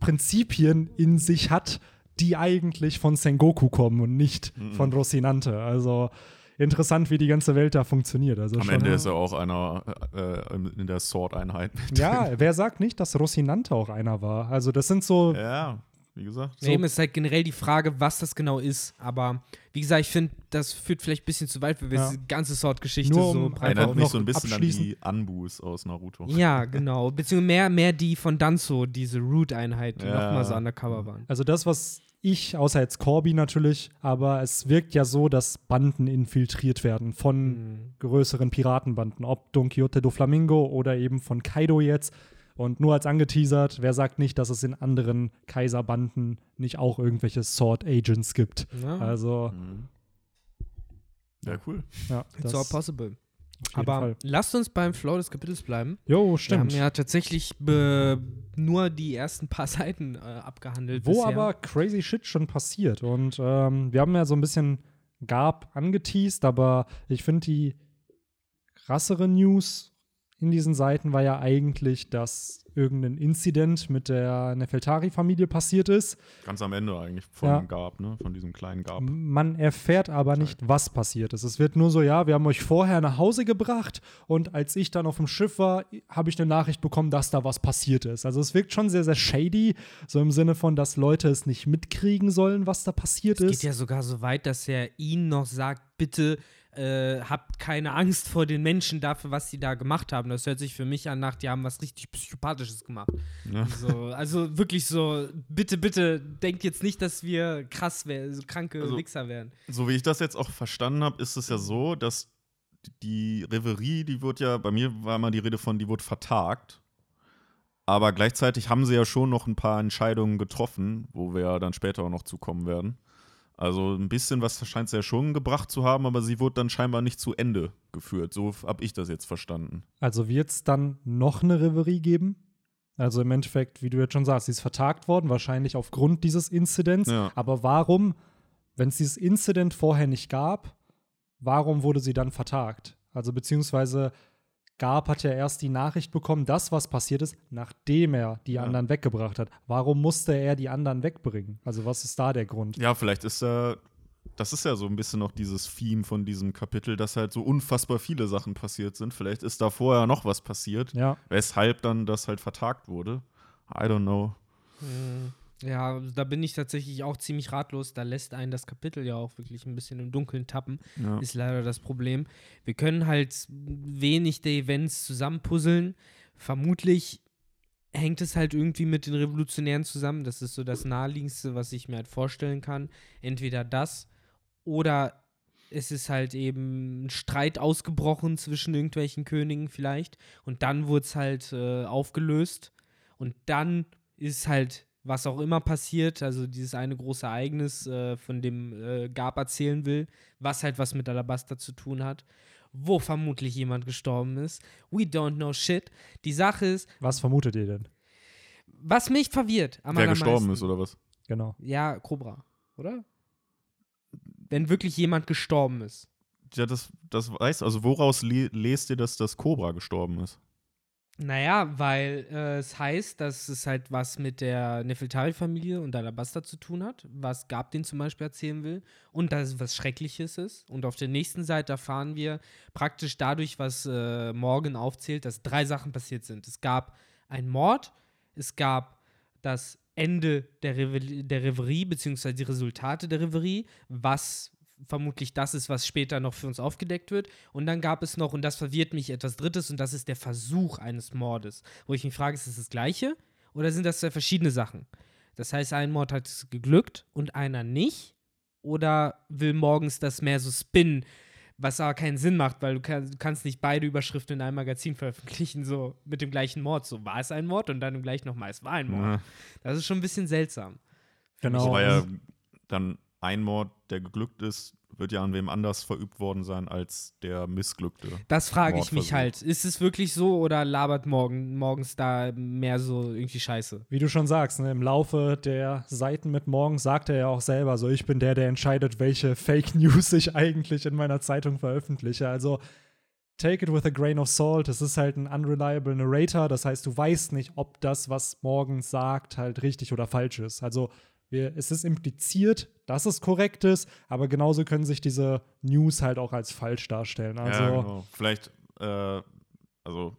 [SPEAKER 1] Prinzipien in sich hat, die eigentlich von Sengoku kommen und nicht von Rocinante. Also interessant, wie die ganze Welt da funktioniert. Also
[SPEAKER 2] Am
[SPEAKER 1] schon,
[SPEAKER 2] Ende ist er auch einer äh, in der Sword-Einheit.
[SPEAKER 1] Ja, wer sagt nicht, dass Rocinante auch einer war? Also das sind so
[SPEAKER 2] Ja, wie gesagt.
[SPEAKER 3] So. Eben ist halt generell die Frage, was das genau ist. Aber wie gesagt, ich finde, das führt vielleicht ein bisschen zu weit, wenn wir
[SPEAKER 1] Ja.
[SPEAKER 3] diese ganze Sword-Geschichte
[SPEAKER 1] Nur
[SPEAKER 3] so
[SPEAKER 1] um
[SPEAKER 3] breit
[SPEAKER 2] Erinnert mich so ein bisschen an die Anbus aus Naruto.
[SPEAKER 3] Ja, genau. Beziehungsweise mehr, mehr die von Danzo, diese Root-Einheit, die
[SPEAKER 2] Ja.
[SPEAKER 3] nochmal so undercover waren.
[SPEAKER 1] Also das, was ich, außer jetzt Corby natürlich, aber es wirkt ja so, dass Banden infiltriert werden von
[SPEAKER 3] Mhm.
[SPEAKER 1] größeren Piratenbanden, ob Don Quixote do Flamingo oder eben von Kaido jetzt. Und nur als angeteasert, wer sagt nicht, dass es in anderen Kaiserbanden nicht auch irgendwelche Sword Agents gibt?
[SPEAKER 3] Ja,
[SPEAKER 1] Also,
[SPEAKER 2] Mhm. Ja, cool.
[SPEAKER 1] ja,
[SPEAKER 3] it's all possible. Aber
[SPEAKER 1] Fall.
[SPEAKER 3] lasst uns beim Flow des Kapitels bleiben.
[SPEAKER 1] Jo, stimmt.
[SPEAKER 3] Wir haben ja tatsächlich nur die ersten paar Seiten äh, abgehandelt.
[SPEAKER 1] Wo
[SPEAKER 3] bisher.
[SPEAKER 1] aber crazy shit schon passiert. Und ähm, wir haben ja so ein bisschen Gab angeteased, aber ich finde die krassere News in diesen Seiten war ja eigentlich, dass irgendein Incident mit der Nefeltari-Familie passiert ist.
[SPEAKER 2] Ganz am Ende eigentlich von
[SPEAKER 1] Ja.
[SPEAKER 2] Gab, ne? Von diesem kleinen Gab.
[SPEAKER 1] Man erfährt aber nicht, was passiert ist. Es wird nur so, ja, wir haben euch vorher nach Hause gebracht und als ich dann auf dem Schiff war, habe ich eine Nachricht bekommen, dass da was passiert ist. Also es wirkt schon sehr, sehr shady, so im Sinne von, dass Leute es nicht mitkriegen sollen, was da passiert
[SPEAKER 3] Es
[SPEAKER 1] ist.
[SPEAKER 3] geht ja sogar so weit, dass er ihnen noch sagt, bitte äh, habt keine Angst vor den Menschen dafür, was sie da gemacht haben. Das hört sich für mich an nach, die haben was richtig Psychopathisches gemacht.
[SPEAKER 2] Ja.
[SPEAKER 3] So, also wirklich so, bitte, bitte, denkt jetzt nicht, dass wir krass wären, so kranke
[SPEAKER 2] Also-
[SPEAKER 3] Wichser wären.
[SPEAKER 2] So wie ich das jetzt auch verstanden habe, ist es ja so, dass die Reverie, die wird ja, bei mir war immer die Rede von, die wurde vertagt. Aber gleichzeitig haben sie ja schon noch ein paar Entscheidungen getroffen, wo wir ja dann später auch noch zukommen werden. Also ein bisschen was scheint sie ja schon gebracht zu haben, aber sie wurde dann scheinbar nicht zu Ende geführt. So habe ich das jetzt verstanden.
[SPEAKER 1] Also wird es dann noch eine Reverie geben? Also im Endeffekt, wie du jetzt schon sagst, sie ist vertagt worden, wahrscheinlich aufgrund dieses Inzidents.
[SPEAKER 2] Ja.
[SPEAKER 1] Aber warum, wenn es dieses Incident vorher nicht gab, warum wurde sie dann vertagt? Also beziehungsweise Gab hat ja erst die Nachricht bekommen, dass was passiert ist, nachdem er die
[SPEAKER 2] Ja.
[SPEAKER 1] anderen weggebracht hat. Warum musste er die anderen wegbringen? Also was ist da der Grund?
[SPEAKER 2] Ja, vielleicht ist er. Das ist ja so ein bisschen noch dieses Theme von diesem Kapitel, dass halt so unfassbar viele Sachen passiert sind. Vielleicht ist da vorher noch was passiert,
[SPEAKER 1] Ja,
[SPEAKER 2] weshalb dann das halt vertagt wurde. I don't know.
[SPEAKER 3] Ja, da bin ich tatsächlich auch ziemlich ratlos. Da lässt einen das Kapitel ja auch wirklich ein bisschen im Dunkeln tappen.
[SPEAKER 2] Ja.
[SPEAKER 3] Ist leider das Problem. Wir können halt wenig der Events zusammenpuzzeln. Vermutlich hängt es halt irgendwie mit den Revolutionären zusammen. Das ist so das Naheliegendste, was ich mir halt vorstellen kann. Entweder das oder es ist halt eben ein Streit ausgebrochen zwischen irgendwelchen Königen vielleicht. Und dann wurde es halt äh, aufgelöst. Und dann ist halt, was auch immer passiert, also dieses eine große Ereignis, äh, von dem äh, Gab erzählen will, was halt was mit Alabaster zu tun hat, wo vermutlich jemand gestorben ist. We don't know shit. Die Sache ist,
[SPEAKER 1] was vermutet ihr denn?
[SPEAKER 3] was mich verwirrt am
[SPEAKER 2] Wer gestorben ist oder was?
[SPEAKER 1] Genau.
[SPEAKER 3] Ja, Cobra, oder? Wenn wirklich jemand gestorben ist.
[SPEAKER 2] Ja, das, das weiß, also woraus le lest ihr, dass das Cobra gestorben ist?
[SPEAKER 3] Naja, weil äh, es heißt, dass es halt was mit der Nefeltari-Familie und Alabasta zu tun hat, was Gab den zum Beispiel erzählen will und dass es was Schreckliches ist. Und auf der nächsten Seite erfahren wir praktisch dadurch, was äh, Morgan aufzählt, dass drei Sachen passiert sind. Es gab einen Mord, es gab das Ende der, Revel der Reverie, beziehungsweise die Resultate der Reverie, was vermutlich das ist, was später noch für uns aufgedeckt wird. Und dann gab es noch, und das verwirrt mich, etwas Drittes, und das ist der Versuch eines Mordes. Wo ich mich frage, ist das das Gleiche oder sind das zwei verschiedene Sachen? Das heißt, ein Mord hat es geglückt und einer nicht? Oder will morgens das mehr so spinnen, was aber keinen Sinn macht, weil du, kann, du kannst nicht beide Überschriften in einem Magazin veröffentlichen, so mit dem gleichen Mord. So war es ein Mord und dann gleich nochmal, es war ein Mord.
[SPEAKER 2] Ja.
[SPEAKER 3] Das ist schon ein bisschen seltsam.
[SPEAKER 1] Genau.
[SPEAKER 2] Das war ja dann ein Mord, der geglückt ist, wird ja an wem anders verübt worden sein als der Missglückte.
[SPEAKER 3] Das frage ich mich halt. Ist es wirklich so oder labert morgen, morgens da mehr so irgendwie Scheiße?
[SPEAKER 1] Wie du schon sagst, ne, im Laufe der Seiten mit morgen sagt er ja auch selber so, ich bin der, der entscheidet, welche Fake News ich eigentlich in meiner Zeitung veröffentliche. Also take it with a grain of salt. Es ist halt ein unreliable Narrator. Das heißt, du weißt nicht, ob das, was morgen sagt, halt richtig oder falsch ist. Also wir, es ist impliziert, dass es korrekt ist, aber genauso können sich diese News halt auch als falsch darstellen. Also
[SPEAKER 2] ja, genau. Vielleicht, äh, also,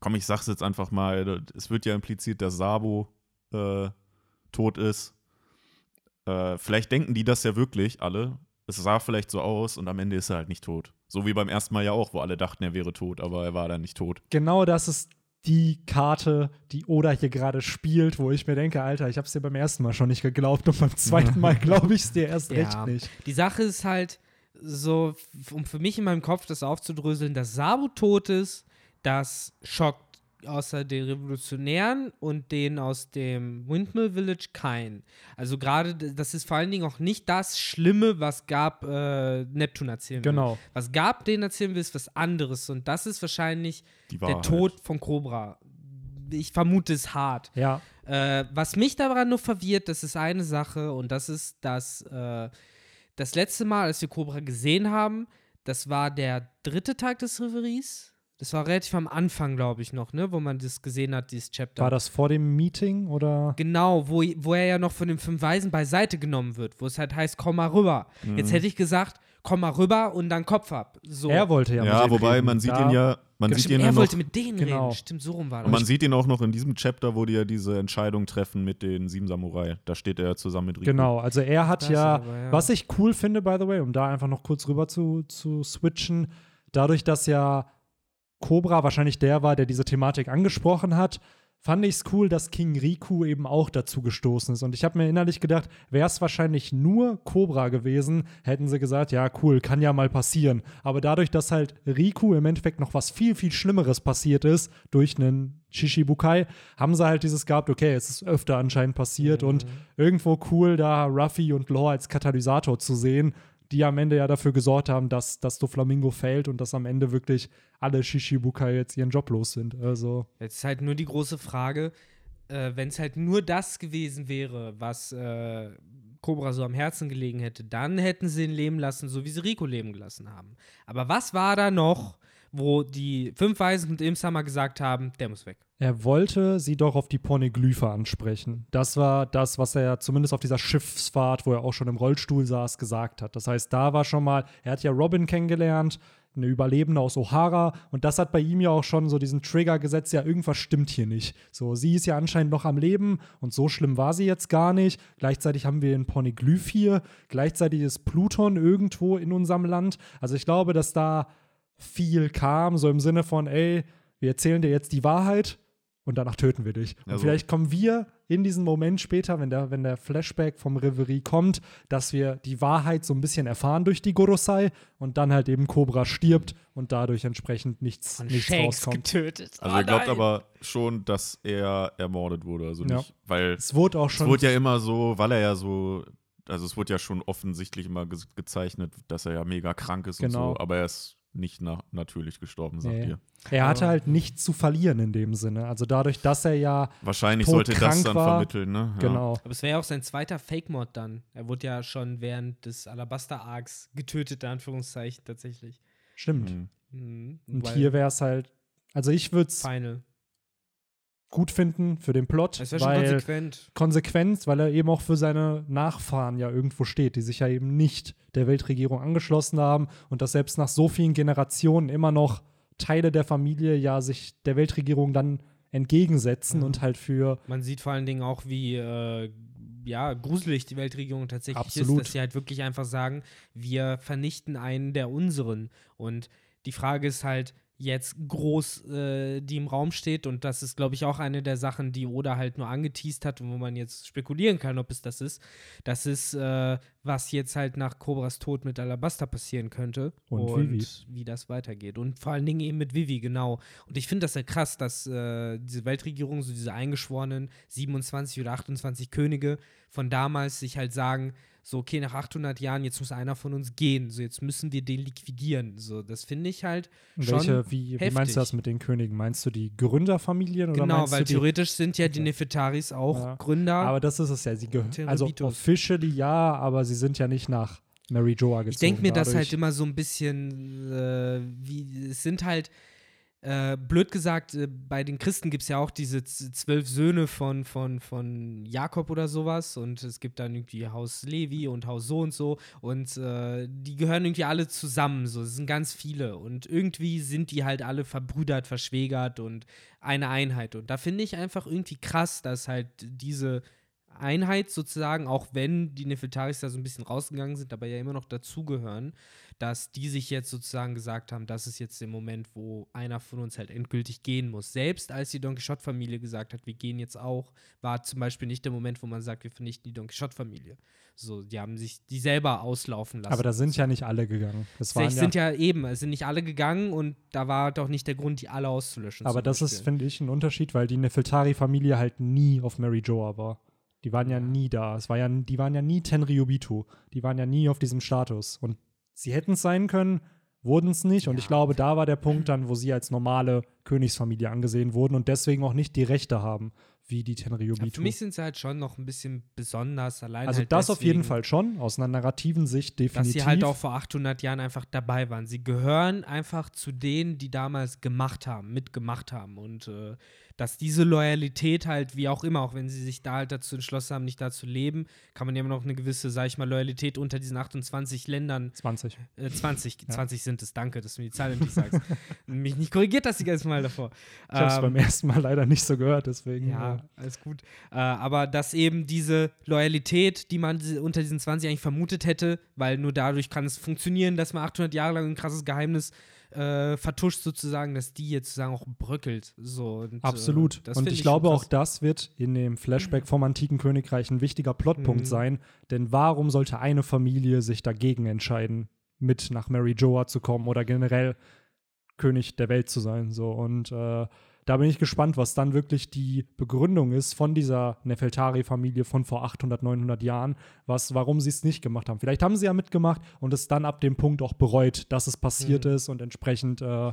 [SPEAKER 2] komm, ich sag's jetzt einfach mal. Es wird ja impliziert, dass Sabo äh, tot ist. Äh, vielleicht denken die das ja wirklich alle. Es sah vielleicht so aus und am Ende ist er halt nicht tot. So wie beim ersten Mal ja auch, wo alle dachten, er wäre tot, aber er war dann nicht tot.
[SPEAKER 1] genau das ist die Karte, die Oda hier gerade spielt, wo ich mir denke, Alter, ich hab's dir beim ersten Mal schon nicht geglaubt und beim zweiten Mal glaube ich es dir erst
[SPEAKER 3] Ja.
[SPEAKER 1] recht nicht.
[SPEAKER 3] Die Sache ist halt so, um für mich in meinem Kopf das aufzudröseln, dass Sabu tot ist, das schockt außer den Revolutionären und den aus dem Windmill Village keinen. Also gerade, das ist vor allen Dingen auch nicht das Schlimme, was Gab äh, Neptun erzählen will.
[SPEAKER 1] Genau.
[SPEAKER 3] Was Gab den erzählen will, ist was anderes und das ist wahrscheinlich der. Tod von Cobra. Ich vermute es hart.
[SPEAKER 1] Ja,
[SPEAKER 3] Äh, was mich daran nur verwirrt, das ist eine Sache und das ist, dass äh, das letzte Mal, als wir Cobra gesehen haben, das war der dritte Tag des Reveries. Das war relativ am Anfang, glaube ich, noch, ne, wo man das gesehen hat, dieses Chapter.
[SPEAKER 1] war das vor dem Meeting oder?
[SPEAKER 3] Genau, wo, wo er ja noch von den fünf Weisen beiseite genommen wird, wo es halt heißt, komm mal rüber.
[SPEAKER 2] Mhm.
[SPEAKER 3] Jetzt hätte ich gesagt, komm mal rüber und dann Kopf ab. So.
[SPEAKER 1] Er wollte ja mit
[SPEAKER 2] Ja,
[SPEAKER 1] denen
[SPEAKER 2] wobei
[SPEAKER 1] reden.
[SPEAKER 2] man sieht
[SPEAKER 1] Da-
[SPEAKER 2] ihn ja, man sieht
[SPEAKER 3] Stimmt,
[SPEAKER 2] ihn ja
[SPEAKER 3] er
[SPEAKER 2] noch,
[SPEAKER 3] wollte mit denen
[SPEAKER 1] Genau.
[SPEAKER 3] reden. Stimmt, so rum war
[SPEAKER 2] und man
[SPEAKER 3] das.
[SPEAKER 2] sieht ihn auch noch in diesem Chapter, wo die ja diese Entscheidung treffen mit den sieben Samurai. Da steht er zusammen mit Rico.
[SPEAKER 1] Genau, also er hat
[SPEAKER 3] Das
[SPEAKER 1] ja,
[SPEAKER 3] aber, ja.
[SPEAKER 1] was ich cool finde, by the way, um da einfach noch kurz rüber zu, zu switchen, dadurch, dass ja Cobra wahrscheinlich der war, der diese Thematik angesprochen hat, fand ich es cool, dass King Riku eben auch dazu gestoßen ist. Und ich habe mir innerlich gedacht, wäre es wahrscheinlich nur Cobra gewesen, hätten sie gesagt, ja, cool, kann ja mal passieren. Aber dadurch, dass halt Riku im Endeffekt noch was viel, viel Schlimmeres passiert ist, durch einen Shishibukai, haben sie halt dieses gehabt, okay, es ist öfter anscheinend passiert und irgendwo cool, da Ruffy und Law als Katalysator zu sehen, die am Ende ja dafür gesorgt haben, dass, dass Doflamingo fällt und dass am Ende wirklich alle Shishibukai jetzt ihren Job los sind. Also,
[SPEAKER 3] Jetzt ist halt nur die große Frage, äh, wenn es halt nur das gewesen wäre, was äh, Cobra so am Herzen gelegen hätte, dann hätten sie ihn leben lassen, so wie sie Rico leben gelassen haben. Aber was war da noch, wo die fünf Weisen und Imsama gesagt haben, der muss weg?
[SPEAKER 1] Er wollte sie doch auf die Pornoglyphe ansprechen. Das war das, was er zumindest auf dieser Schiffsfahrt, wo er auch schon im Rollstuhl saß, gesagt hat. Das heißt, da war schon mal, er hat ja Robin kennengelernt, eine Überlebende aus O'Hara und das hat bei ihm ja auch schon so diesen Trigger gesetzt, ja, irgendwas stimmt hier nicht. So, sie ist ja anscheinend noch am Leben und so schlimm war sie jetzt gar nicht. Gleichzeitig haben wir einen Pornoglyph hier, gleichzeitig ist Pluton irgendwo in unserem Land. Also ich glaube, dass da viel kam, so im Sinne von, ey, wir erzählen dir jetzt die Wahrheit und danach töten wir dich. Und
[SPEAKER 2] Also-
[SPEAKER 1] vielleicht kommen wir in diesen Moment später, wenn der, wenn der Flashback vom Reverie kommt, dass wir die Wahrheit so ein bisschen erfahren durch die Gorosei und dann halt eben Cobra stirbt und dadurch entsprechend nichts,
[SPEAKER 3] Von
[SPEAKER 1] nichts
[SPEAKER 3] Shanks
[SPEAKER 1] rauskommt.
[SPEAKER 3] getötet.
[SPEAKER 2] Also
[SPEAKER 3] Oh
[SPEAKER 2] ihr glaubt
[SPEAKER 3] nein.
[SPEAKER 2] aber schon, dass er ermordet wurde. Also
[SPEAKER 1] Ja.
[SPEAKER 2] nicht, weil
[SPEAKER 1] Es wurde auch
[SPEAKER 2] es
[SPEAKER 1] schon.
[SPEAKER 2] wurde ja immer so, weil er ja so, also es wurde ja schon offensichtlich immer ge gezeichnet, dass er ja mega krank ist
[SPEAKER 1] Genau.
[SPEAKER 2] und so, aber er ist nicht na natürlich gestorben, sagt
[SPEAKER 1] Nee.
[SPEAKER 2] ihr.
[SPEAKER 1] er hatte
[SPEAKER 3] Aber-
[SPEAKER 1] halt nichts zu verlieren in dem Sinne. Also dadurch, dass er ja
[SPEAKER 2] Wahrscheinlich sollte das dann
[SPEAKER 1] war.
[SPEAKER 2] vermitteln, ne? Ja.
[SPEAKER 1] genau.
[SPEAKER 3] Aber es wäre ja auch sein zweiter Fake-Mod dann. Er wurde ja schon während des Alabaster-Arcs getötet, in Anführungszeichen tatsächlich.
[SPEAKER 1] Stimmt.
[SPEAKER 2] Mhm.
[SPEAKER 3] Mhm.
[SPEAKER 1] Und
[SPEAKER 3] Weil-
[SPEAKER 1] hier wäre es halt. Also ich würde es
[SPEAKER 3] Final.
[SPEAKER 1] Gut finden für den Plot,
[SPEAKER 3] Das wäre schon
[SPEAKER 1] weil
[SPEAKER 3] konsequent.
[SPEAKER 1] Konsequenz, weil er eben auch für seine Nachfahren ja irgendwo steht, die sich ja eben nicht der Weltregierung angeschlossen haben und dass selbst nach so vielen Generationen immer noch Teile der Familie ja sich der Weltregierung dann entgegensetzen
[SPEAKER 3] Ja.
[SPEAKER 1] und halt für
[SPEAKER 3] Man sieht vor allen Dingen auch, wie äh, ja, gruselig die Weltregierung tatsächlich
[SPEAKER 1] Absolut.
[SPEAKER 3] ist, dass sie halt wirklich einfach sagen, wir vernichten einen der unseren. Und die Frage ist halt jetzt groß, äh, die im Raum steht und das ist, glaube ich, auch eine der Sachen, die Oda halt nur angeteased hat und wo man jetzt spekulieren kann, ob es das ist. Das ist, äh, was jetzt halt nach Cobras Tod mit Alabaster passieren könnte
[SPEAKER 1] Und Vivi.
[SPEAKER 3] wie das weitergeht. Und vor allen Dingen eben mit Vivi, genau. Und ich finde das ja krass, dass äh, diese Weltregierung, so diese eingeschworenen 27 oder 28 Könige von damals sich halt sagen, so, okay, nach 800 Jahren, jetzt muss einer von uns gehen, so, jetzt müssen wir den liquidieren. So, das finde ich halt schon
[SPEAKER 1] Welche, wie, wie meinst du das mit den Königen? Meinst du die Gründerfamilien oder
[SPEAKER 3] Genau, weil theoretisch sind ja die
[SPEAKER 1] Okay.
[SPEAKER 3] Nefertaris auch
[SPEAKER 1] Ja.
[SPEAKER 3] Gründer.
[SPEAKER 1] Aber das ist es ja. Sie gehören. Also officially ja, aber sie sind ja nicht nach Mary Joa gezogen.
[SPEAKER 3] Ich denke mir das
[SPEAKER 1] dadurch.
[SPEAKER 3] halt immer so ein bisschen, äh, wie, es sind halt, äh, blöd gesagt, äh, bei den Christen gibt es ja auch diese zwölf Söhne von, von, von Jakob oder sowas und es gibt dann irgendwie Haus Levi und Haus so und so und äh, die gehören irgendwie alle zusammen, so, es sind ganz viele und irgendwie sind die halt alle verbrüdert, verschwägert und eine Einheit und da finde ich einfach irgendwie krass, dass halt diese Einheit sozusagen, auch wenn die Nefeltaris da so ein bisschen rausgegangen sind, aber ja immer noch dazugehören, dass die sich jetzt sozusagen gesagt haben, das ist jetzt der Moment, wo einer von uns halt endgültig gehen muss. Selbst als die Don Quixote-Familie gesagt hat, wir gehen jetzt auch, war zum Beispiel nicht der Moment, wo man sagt, wir vernichten die Don Quixote-Familie. So, die haben sich die selber auslaufen lassen.
[SPEAKER 1] Aber da sind ja nicht alle gegangen. Das waren ja,
[SPEAKER 3] sind ja eben, es sind nicht alle gegangen und da war doch nicht der Grund, die alle auszulöschen.
[SPEAKER 1] aber das ist,
[SPEAKER 3] Beispiel.
[SPEAKER 1] finde ich, ein Unterschied, weil die Nefeltari-Familie halt nie auf Mary Joa war. Die waren ja,
[SPEAKER 3] Ja.
[SPEAKER 1] nie da. Es war ja, die waren ja nie Tenryubitu. Die waren ja nie auf diesem Status. Und sie hätten es sein können, wurden es nicht. Und
[SPEAKER 3] Ja.
[SPEAKER 1] ich glaube, da war der Punkt dann, wo sie als normale Königsfamilie angesehen wurden und deswegen auch nicht die Rechte haben, wie die
[SPEAKER 3] Ja,
[SPEAKER 1] Tenryubitu.
[SPEAKER 3] für mich sind sie halt schon noch ein bisschen besonders, allein
[SPEAKER 1] also
[SPEAKER 3] halt
[SPEAKER 1] das auf jeden
[SPEAKER 3] deswegen,
[SPEAKER 1] Fall schon, aus einer narrativen Sicht
[SPEAKER 3] Dass
[SPEAKER 1] definitiv.
[SPEAKER 3] sie halt auch vor 800 Jahren einfach dabei waren. Sie gehören einfach zu denen, die damals gemacht haben, mitgemacht haben. Und äh, dass diese Loyalität halt, wie auch immer, auch wenn sie sich da halt dazu entschlossen haben, nicht da zu leben, kann man ja immer noch eine gewisse, sag ich mal, Loyalität unter diesen 28 Ländern
[SPEAKER 1] 20.
[SPEAKER 3] äh, 20,
[SPEAKER 1] Ja.
[SPEAKER 3] 20 sind es, danke, dass du mir die Zahl endlich sagst. Mich nicht korrigiert das die ganze Mal davor.
[SPEAKER 1] Ich habe es
[SPEAKER 3] Ähm,
[SPEAKER 1] beim ersten Mal leider nicht so gehört, deswegen.
[SPEAKER 3] ja,
[SPEAKER 1] äh,
[SPEAKER 3] alles gut. Äh, aber dass eben diese Loyalität, die man unter diesen 20 eigentlich vermutet hätte, weil nur dadurch kann es funktionieren, dass man 800 Jahre lang ein krasses Geheimnis äh, vertuscht sozusagen, dass die jetzt sozusagen auch bröckelt. So, und,
[SPEAKER 1] Absolut.
[SPEAKER 3] Äh,
[SPEAKER 1] und ich
[SPEAKER 3] schon
[SPEAKER 1] glaube auch, das wird in dem Flashback vom antiken Königreich ein wichtiger Plotpunkt
[SPEAKER 3] Mhm.
[SPEAKER 1] sein. Denn warum sollte eine Familie sich dagegen entscheiden, mit nach Mary Joa zu kommen oder generell König der Welt zu sein? So und äh, da bin ich gespannt, was dann wirklich die Begründung ist von dieser Nefeltari-Familie von vor 800, 900 Jahren, was, warum sie es nicht gemacht haben. Vielleicht haben sie ja mitgemacht und es dann ab dem Punkt auch bereut, dass es passiert
[SPEAKER 3] Mhm.
[SPEAKER 1] ist und entsprechend äh,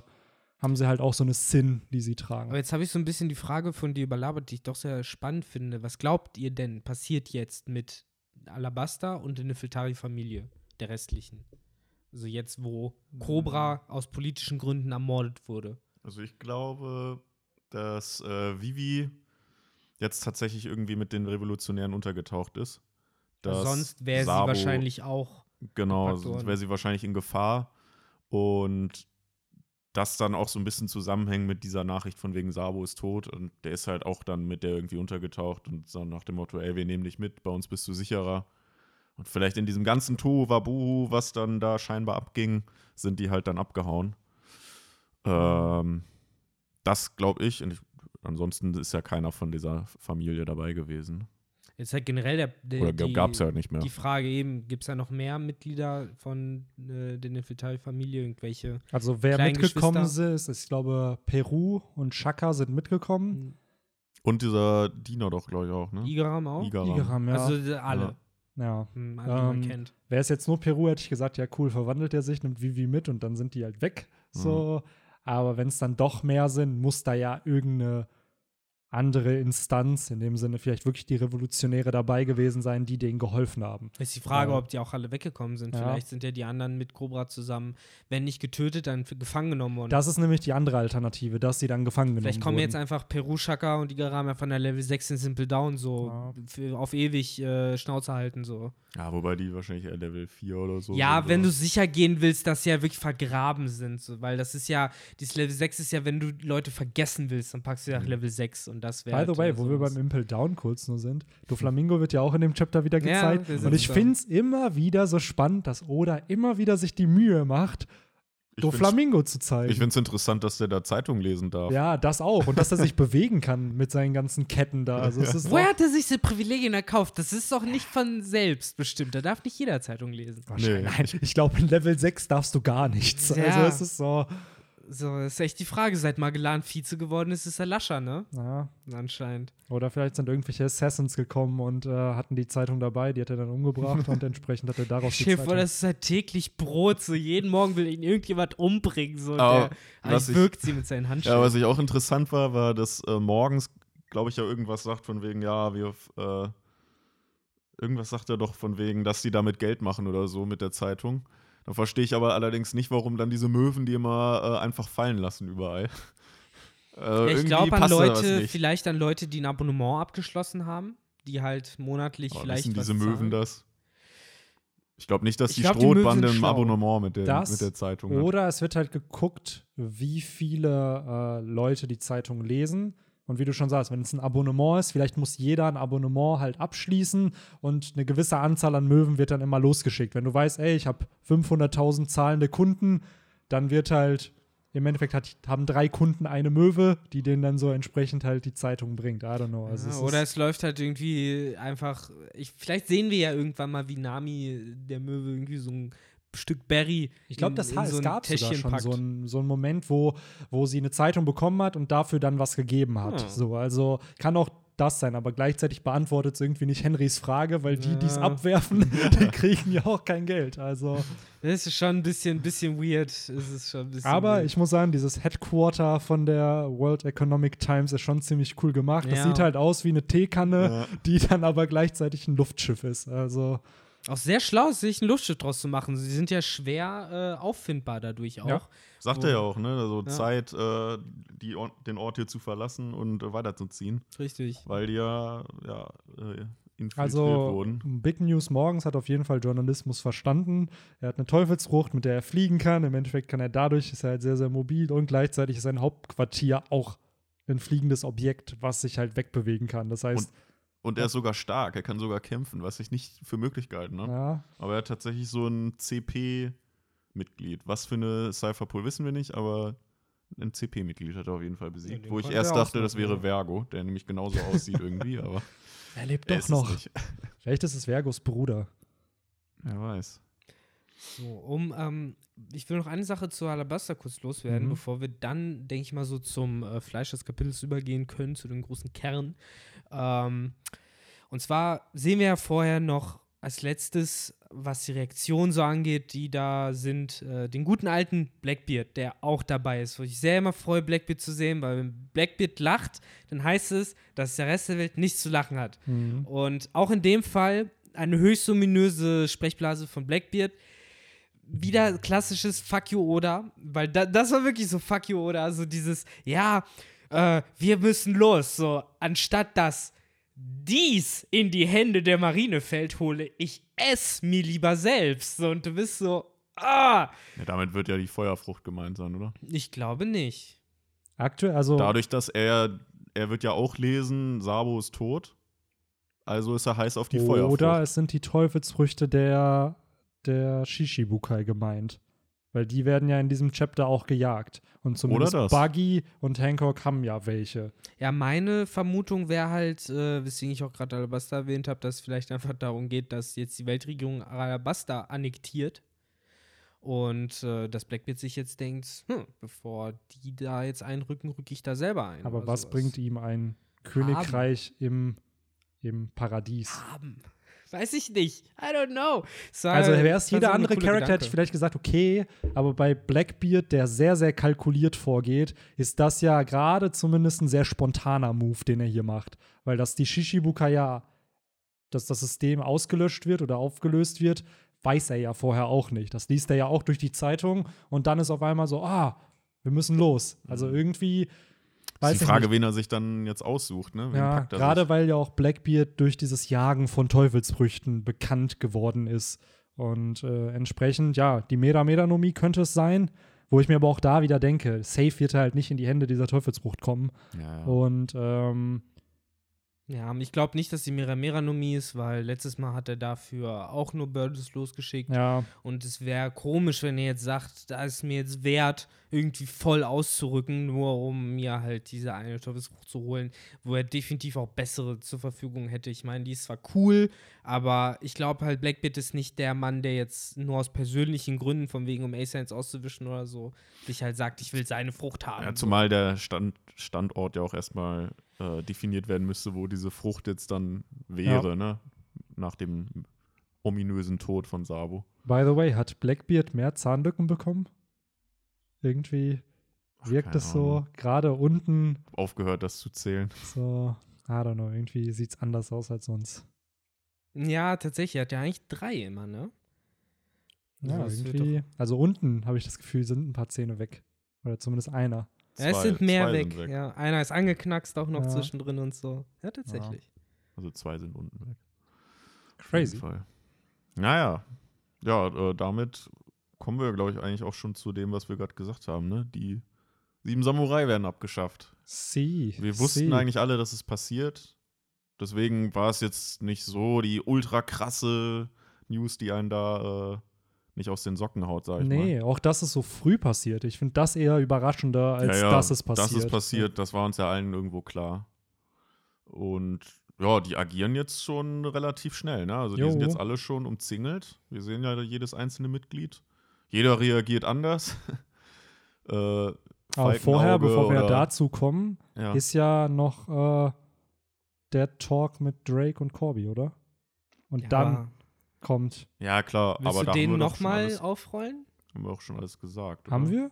[SPEAKER 1] haben sie halt auch so eine Sinn, die sie tragen.
[SPEAKER 3] Aber jetzt habe ich so ein bisschen die Frage von dir überlabert, die ich doch sehr spannend finde. Was glaubt ihr denn passiert jetzt mit Alabasta und der Nefeltari-Familie, der restlichen? Also jetzt, wo Cobra aus politischen Gründen ermordet wurde.
[SPEAKER 2] Also ich glaube, dass äh, Vivi jetzt tatsächlich irgendwie mit den Revolutionären untergetaucht ist. Dass
[SPEAKER 3] Sonst wäre sie wahrscheinlich auch.
[SPEAKER 2] Genau, sonst wäre sie wahrscheinlich in Gefahr. Und das dann auch so ein bisschen zusammenhängt mit dieser Nachricht von wegen Sabo ist tot. Und der ist halt auch dann mit der irgendwie untergetaucht und so nach dem Motto, ey, wir nehmen dich mit, bei uns bist du sicherer. Und vielleicht in diesem ganzen Tohu Wabuhu, was dann da scheinbar abging, sind die halt dann abgehauen. Ähm, das glaube ich. Und ich, ansonsten ist ja keiner von dieser Familie dabei gewesen.
[SPEAKER 3] Jetzt halt generell der, der,
[SPEAKER 2] Oder
[SPEAKER 3] die,
[SPEAKER 2] gab es ja nicht mehr.
[SPEAKER 3] die Frage eben, gibt es da noch mehr Mitglieder von äh, der Nefeltari-Familie? Irgendwelche?
[SPEAKER 1] Also wer
[SPEAKER 3] Kleinen
[SPEAKER 1] mitgekommen ist, ist, ich glaube, Peru und Chaka sind mitgekommen.
[SPEAKER 2] Und dieser Diener doch, glaube ich, auch, ne?
[SPEAKER 3] Igaram auch?
[SPEAKER 2] Igaram.
[SPEAKER 1] Igeram, ja.
[SPEAKER 3] Also äh, alle,
[SPEAKER 1] ja.
[SPEAKER 3] hm, alle die man
[SPEAKER 1] Ähm,
[SPEAKER 3] kennt.
[SPEAKER 1] Wäre es jetzt nur Peru, hätte ich gesagt, ja cool, verwandelt er sich, nimmt Vivi mit und dann sind die halt weg. So. Aber wenn es dann doch mehr sind, muss da ja irgendeine andere Instanz, in dem Sinne vielleicht wirklich die Revolutionäre dabei gewesen sein, die denen geholfen haben.
[SPEAKER 3] Ist die Frage,
[SPEAKER 1] äh,
[SPEAKER 3] ob die auch alle weggekommen sind.
[SPEAKER 1] ja.
[SPEAKER 3] Vielleicht sind ja die anderen mit Cobra zusammen, wenn nicht getötet, dann gefangen genommen worden.
[SPEAKER 1] Das ist nämlich die andere Alternative, dass sie dann gefangen genommen
[SPEAKER 3] Vielleicht kommen
[SPEAKER 1] wurden.
[SPEAKER 3] jetzt einfach Peru, Shaka und Igaram von der Level 6 in Simple Down so
[SPEAKER 1] Ja.
[SPEAKER 3] auf ewig äh, Schnauze halten so.
[SPEAKER 2] Ja, wobei die wahrscheinlich eher Level 4 oder so.
[SPEAKER 3] Ja,
[SPEAKER 2] sind,
[SPEAKER 3] wenn du
[SPEAKER 2] oder?
[SPEAKER 3] sicher gehen willst, dass sie ja wirklich vergraben sind, so, weil das ist ja, dieses Level 6 ist ja, wenn du Leute vergessen willst, dann packst du ja
[SPEAKER 2] Mhm.
[SPEAKER 3] Level 6 und das wäre.
[SPEAKER 1] By the way, wo wir beim Impel Down kurz nur sind, Doflamingo wird ja auch in dem Chapter wieder
[SPEAKER 3] Ja,
[SPEAKER 1] gezeigt.
[SPEAKER 3] wir
[SPEAKER 1] und ich finde es immer wieder so spannend, dass Oda immer wieder sich die Mühe macht, Doflamingo zu zeigen.
[SPEAKER 2] Ich finde es interessant, dass der da Zeitung lesen darf.
[SPEAKER 1] ja, das auch. Und dass er sich bewegen kann mit seinen ganzen Ketten da. Also ist
[SPEAKER 3] Woher hat er sich diese Privilegien erkauft? Das ist doch nicht von selbst bestimmt. Da darf nicht jeder Zeitung lesen.
[SPEAKER 1] Wahrscheinlich.
[SPEAKER 2] Nee.
[SPEAKER 1] Nein, ich glaube, in Level 6 darfst du gar nichts.
[SPEAKER 3] Ja.
[SPEAKER 1] Also es ist so.
[SPEAKER 3] So, das ist echt die Frage. Seit Magellan Vize geworden ist, ist er Lascher, ne?
[SPEAKER 1] Ja.
[SPEAKER 3] Anscheinend.
[SPEAKER 1] Oder vielleicht sind irgendwelche Assassins gekommen und äh, hatten die Zeitung dabei, die hat er dann umgebracht und entsprechend hat er daraus die
[SPEAKER 3] Stell dir vor,
[SPEAKER 1] Zeitung.
[SPEAKER 3] das ist halt täglich Brot. So jeden Morgen will ihn irgendjemand umbringen. So,
[SPEAKER 2] Aber
[SPEAKER 3] der
[SPEAKER 2] ich-
[SPEAKER 3] wirkt sie mit seinen Handschellen.
[SPEAKER 2] Ja, was ich auch interessant war, war, dass äh, morgens, glaube ich, ja irgendwas sagt von wegen, ja, wir, äh, irgendwas sagt er doch von wegen, dass die damit Geld machen oder so mit der Zeitung. Da verstehe ich aber allerdings nicht, warum dann diese Möwen die immer äh, einfach fallen lassen überall. Äh,
[SPEAKER 3] Ja, ich glaube an Leute, vielleicht an Leute, die ein Abonnement abgeschlossen haben, die halt monatlich
[SPEAKER 2] Aber
[SPEAKER 3] vielleicht.
[SPEAKER 2] wissen diese Möwen das? Ich glaube nicht, dass
[SPEAKER 3] Ich
[SPEAKER 2] die
[SPEAKER 3] glaub,
[SPEAKER 2] Strohbande im. Abonnement mit der,
[SPEAKER 1] Das
[SPEAKER 2] mit der Zeitung hat.
[SPEAKER 1] Oder es wird halt geguckt, wie viele äh, Leute die Zeitung lesen. Und wie du schon sagst, wenn es ein Abonnement ist, vielleicht muss jeder ein Abonnement halt abschließen und eine gewisse Anzahl an Möwen wird dann immer losgeschickt. Wenn du weißt, ey, ich habe 500.000 zahlende Kunden, dann wird halt, im Endeffekt hat, haben drei Kunden eine Möwe, die denen dann so entsprechend halt die Zeitung bringt. I don't know. Also
[SPEAKER 3] Ja,
[SPEAKER 1] es
[SPEAKER 3] oder es läuft halt irgendwie einfach. Ich, vielleicht sehen wir ja irgendwann mal, wie Nami der Möwe irgendwie so ein Stück Berry.
[SPEAKER 1] ich glaube, das
[SPEAKER 3] in so
[SPEAKER 1] es
[SPEAKER 3] ein
[SPEAKER 1] gab sogar schon
[SPEAKER 3] packt.
[SPEAKER 1] so einen so einen Moment, wo, wo sie eine Zeitung bekommen hat und dafür dann was gegeben hat.
[SPEAKER 3] Hm.
[SPEAKER 1] So, also kann auch das sein, aber gleichzeitig beantwortet es irgendwie nicht Henrys Frage, weil die, die es
[SPEAKER 3] Ja.
[SPEAKER 1] abwerfen, die kriegen ja auch kein Geld. Also,
[SPEAKER 3] Das ist schon ein bisschen, bisschen weird. Es ist schon ein bisschen
[SPEAKER 1] aber
[SPEAKER 3] weird.
[SPEAKER 1] ich muss sagen, dieses Headquarter von der World Economic Times ist schon ziemlich cool gemacht. Das
[SPEAKER 3] Ja.
[SPEAKER 1] sieht halt aus wie eine Teekanne,
[SPEAKER 2] Ja.
[SPEAKER 1] die dann aber gleichzeitig ein Luftschiff ist. Also,
[SPEAKER 3] Auch sehr schlau, sich ein Luftschiff draus zu machen. Sie sind ja schwer äh, auffindbar dadurch auch.
[SPEAKER 1] Ja.
[SPEAKER 2] Sagt er ja auch, ne? Also
[SPEAKER 3] Ja.
[SPEAKER 2] Zeit, äh, die, Or- den Ort hier zu verlassen und äh, weiterzuziehen,
[SPEAKER 3] Richtig.
[SPEAKER 2] weil die ja, ja äh, infiltriert
[SPEAKER 1] Also,
[SPEAKER 2] wurden.
[SPEAKER 1] Big News morgens hat auf jeden Fall Journalismus verstanden. Er hat eine Teufelsfrucht, mit der er fliegen kann. Im Endeffekt kann er dadurch, ist er halt sehr, sehr mobil und gleichzeitig ist sein Hauptquartier auch ein fliegendes Objekt, was sich halt wegbewegen kann. Das heißt,
[SPEAKER 2] Und er ist sogar stark, er kann sogar kämpfen, was ich nicht für möglich gehalten habe.
[SPEAKER 1] ja,
[SPEAKER 2] Aber er hat tatsächlich so ein CP-Mitglied. Was für eine Cypherpool wissen wir nicht, aber ein CP-Mitglied hat er auf jeden Fall besiegt. Wo ich erst
[SPEAKER 3] er
[SPEAKER 2] dachte, das wäre. Vergo, der nämlich genauso aussieht irgendwie, aber
[SPEAKER 1] er lebt doch noch. Vielleicht ist es Vergos Bruder.
[SPEAKER 2] Wer weiß.
[SPEAKER 3] So, um, ähm, ich will noch eine Sache zu Alabaster kurz loswerden,
[SPEAKER 1] Mhm.
[SPEAKER 3] bevor wir dann, denke ich mal, so zum äh, Fleisch des Kapitels übergehen können, zu dem großen Kern. Ähm, und zwar sehen wir ja vorher noch als letztes, was die Reaktion so angeht, die da sind, äh, den guten alten Blackbeard, der auch dabei ist. Wo ich sehr immer freue, Blackbeard zu sehen, weil wenn Blackbeard lacht, dann heißt es, dass der Rest der Welt nichts zu lachen hat.
[SPEAKER 1] Mhm.
[SPEAKER 3] Und auch in dem Fall eine höchst ominöse Sprechblase von Blackbeard. Wieder klassisches Fuck you Oda, weil da, das war wirklich so Fuck you Oda, also dieses, ja, äh, wir müssen los, so, anstatt dass dies in die Hände der Marine fällt, hole ich es mir lieber selbst. So, und du bist so, ah,
[SPEAKER 2] Ja, damit wird ja die Feuerfrucht gemeint sein, oder?
[SPEAKER 3] ich glaube nicht.
[SPEAKER 1] Aktuell, also
[SPEAKER 2] Dadurch, dass er, er wird ja auch lesen, Sabo ist tot. Also ist er heiß auf die Feuerfrucht.
[SPEAKER 1] oder es sind die Teufelsfrüchte der, der Shishibukai gemeint. Weil die werden ja in diesem Chapter auch gejagt. Und zumindest. Buggy und Hancock haben ja welche.
[SPEAKER 3] Ja, meine Vermutung wäre halt, äh, weswegen ich auch gerade Alabasta erwähnt habe, dass es vielleicht einfach darum geht, dass jetzt die Weltregierung Alabasta annektiert und äh, dass Blackbeard sich jetzt denkt, hm, bevor die da jetzt einrücken, rücke ich da selber ein.
[SPEAKER 1] Aber was
[SPEAKER 3] sowas.
[SPEAKER 1] bringt ihm ein Königreich im, im Paradies?
[SPEAKER 3] Haben. Weiß ich nicht. I don't know. So,
[SPEAKER 1] Also wäre es
[SPEAKER 3] war
[SPEAKER 1] jeder andere Charakter, hätte ich vielleicht gesagt, okay, aber bei Blackbeard, der sehr, sehr kalkuliert vorgeht, ist das ja gerade zumindest ein sehr spontaner Move, den er hier macht. Weil dass die Shishibuka ja, dass das System ausgelöscht wird oder aufgelöst wird, weiß er ja vorher auch nicht. Das liest er ja auch durch die Zeitung und dann ist auf einmal so, ah, wir müssen los. Also irgendwie, weiß
[SPEAKER 2] ist die Frage,
[SPEAKER 1] nicht.
[SPEAKER 2] wen er sich dann jetzt aussucht, ne? Wen
[SPEAKER 1] Ja,
[SPEAKER 2] er
[SPEAKER 1] gerade
[SPEAKER 2] sich?
[SPEAKER 1] weil ja auch Blackbeard durch dieses Jagen von Teufelsfrüchten bekannt geworden ist. Und äh, entsprechend, ja, die Meda-Medanomie könnte es sein, wo ich mir aber auch da wieder denke, safe wird er halt nicht in die Hände dieser Teufelsfrucht kommen.
[SPEAKER 2] Ja, ja.
[SPEAKER 1] Und ähm,
[SPEAKER 3] Ja, ich glaube nicht, dass die Mera-Mera-Nomie ist, weil letztes Mal hat er dafür auch nur Birds losgeschickt.
[SPEAKER 1] ja,
[SPEAKER 3] Und es wäre komisch, wenn er jetzt sagt, da ist mir jetzt wert, irgendwie voll auszurücken, nur um mir halt diese eine Teufelsfrucht zu holen, wo er definitiv auch bessere zur Verfügung hätte. Ich meine, die ist zwar cool, aber ich glaube halt, Blackbeard ist nicht der Mann, der jetzt nur aus persönlichen Gründen, von wegen um A-Sense auszuwischen oder so, sich halt sagt, ich will seine Frucht haben.
[SPEAKER 2] Ja, zumal der Stand, Standort ja auch erstmal äh, definiert werden müsste, wo diese Frucht jetzt dann wäre,
[SPEAKER 1] Ja.
[SPEAKER 2] ne? Nach dem ominösen Tod von Sabo.
[SPEAKER 1] By the way, hat Blackbeard mehr Zahnlücken bekommen? Irgendwie
[SPEAKER 2] Ach,
[SPEAKER 1] wirkt es so, gerade unten
[SPEAKER 2] Aufgehört, das zu zählen.
[SPEAKER 1] so, I don't know, irgendwie sieht es anders aus als sonst.
[SPEAKER 3] Ja, tatsächlich, er hat ja eigentlich drei immer, ne?
[SPEAKER 1] Ja,
[SPEAKER 3] Also
[SPEAKER 1] irgendwie. Also unten habe ich das Gefühl, sind ein paar Zähne weg. Oder zumindest einer.
[SPEAKER 3] Ja, es
[SPEAKER 2] Zwei-
[SPEAKER 3] sind mehr
[SPEAKER 2] zwei
[SPEAKER 3] weg.
[SPEAKER 2] sind weg.
[SPEAKER 3] Ja, einer ist angeknackst auch noch
[SPEAKER 1] Ja.
[SPEAKER 3] zwischendrin und so. Ja, tatsächlich.
[SPEAKER 2] Also zwei sind unten weg.
[SPEAKER 1] Crazy.
[SPEAKER 2] Naja, ja, äh, damit kommen wir, glaube ich, eigentlich auch schon zu dem, was wir gerade gesagt haben. Ne? Die sieben Samurai werden abgeschafft.
[SPEAKER 1] Sie.
[SPEAKER 2] Wir wussten
[SPEAKER 1] sie.
[SPEAKER 2] eigentlich alle, dass es passiert. Deswegen war es jetzt nicht so die ultra krasse News, die einen da äh, nicht aus den Socken haut, sag ich mal.
[SPEAKER 1] Nee, auch dass es so früh passiert. Ich finde das eher überraschender, als
[SPEAKER 2] ja, ja,
[SPEAKER 1] dass es passiert.
[SPEAKER 2] Dass es passiert, das war uns ja allen irgendwo klar. Und ja, die agieren jetzt schon relativ schnell. Ne? Also die
[SPEAKER 1] Jo.
[SPEAKER 2] sind jetzt alle schon umzingelt. Wir sehen ja jedes einzelne Mitglied. Jeder reagiert anders. äh,
[SPEAKER 1] Aber vorher, bevor wir
[SPEAKER 2] oder-
[SPEAKER 1] dazu kommen,
[SPEAKER 2] ja.
[SPEAKER 1] ist ja noch äh, der Talk mit Drake und Corby, oder? Und
[SPEAKER 3] Ja,
[SPEAKER 1] dann kommt.
[SPEAKER 2] ja, klar,
[SPEAKER 3] willst
[SPEAKER 2] aber
[SPEAKER 3] du
[SPEAKER 2] haben
[SPEAKER 3] den nochmal aufrollen?
[SPEAKER 2] haben wir auch schon alles gesagt.
[SPEAKER 1] Haben
[SPEAKER 2] oder?
[SPEAKER 1] wir?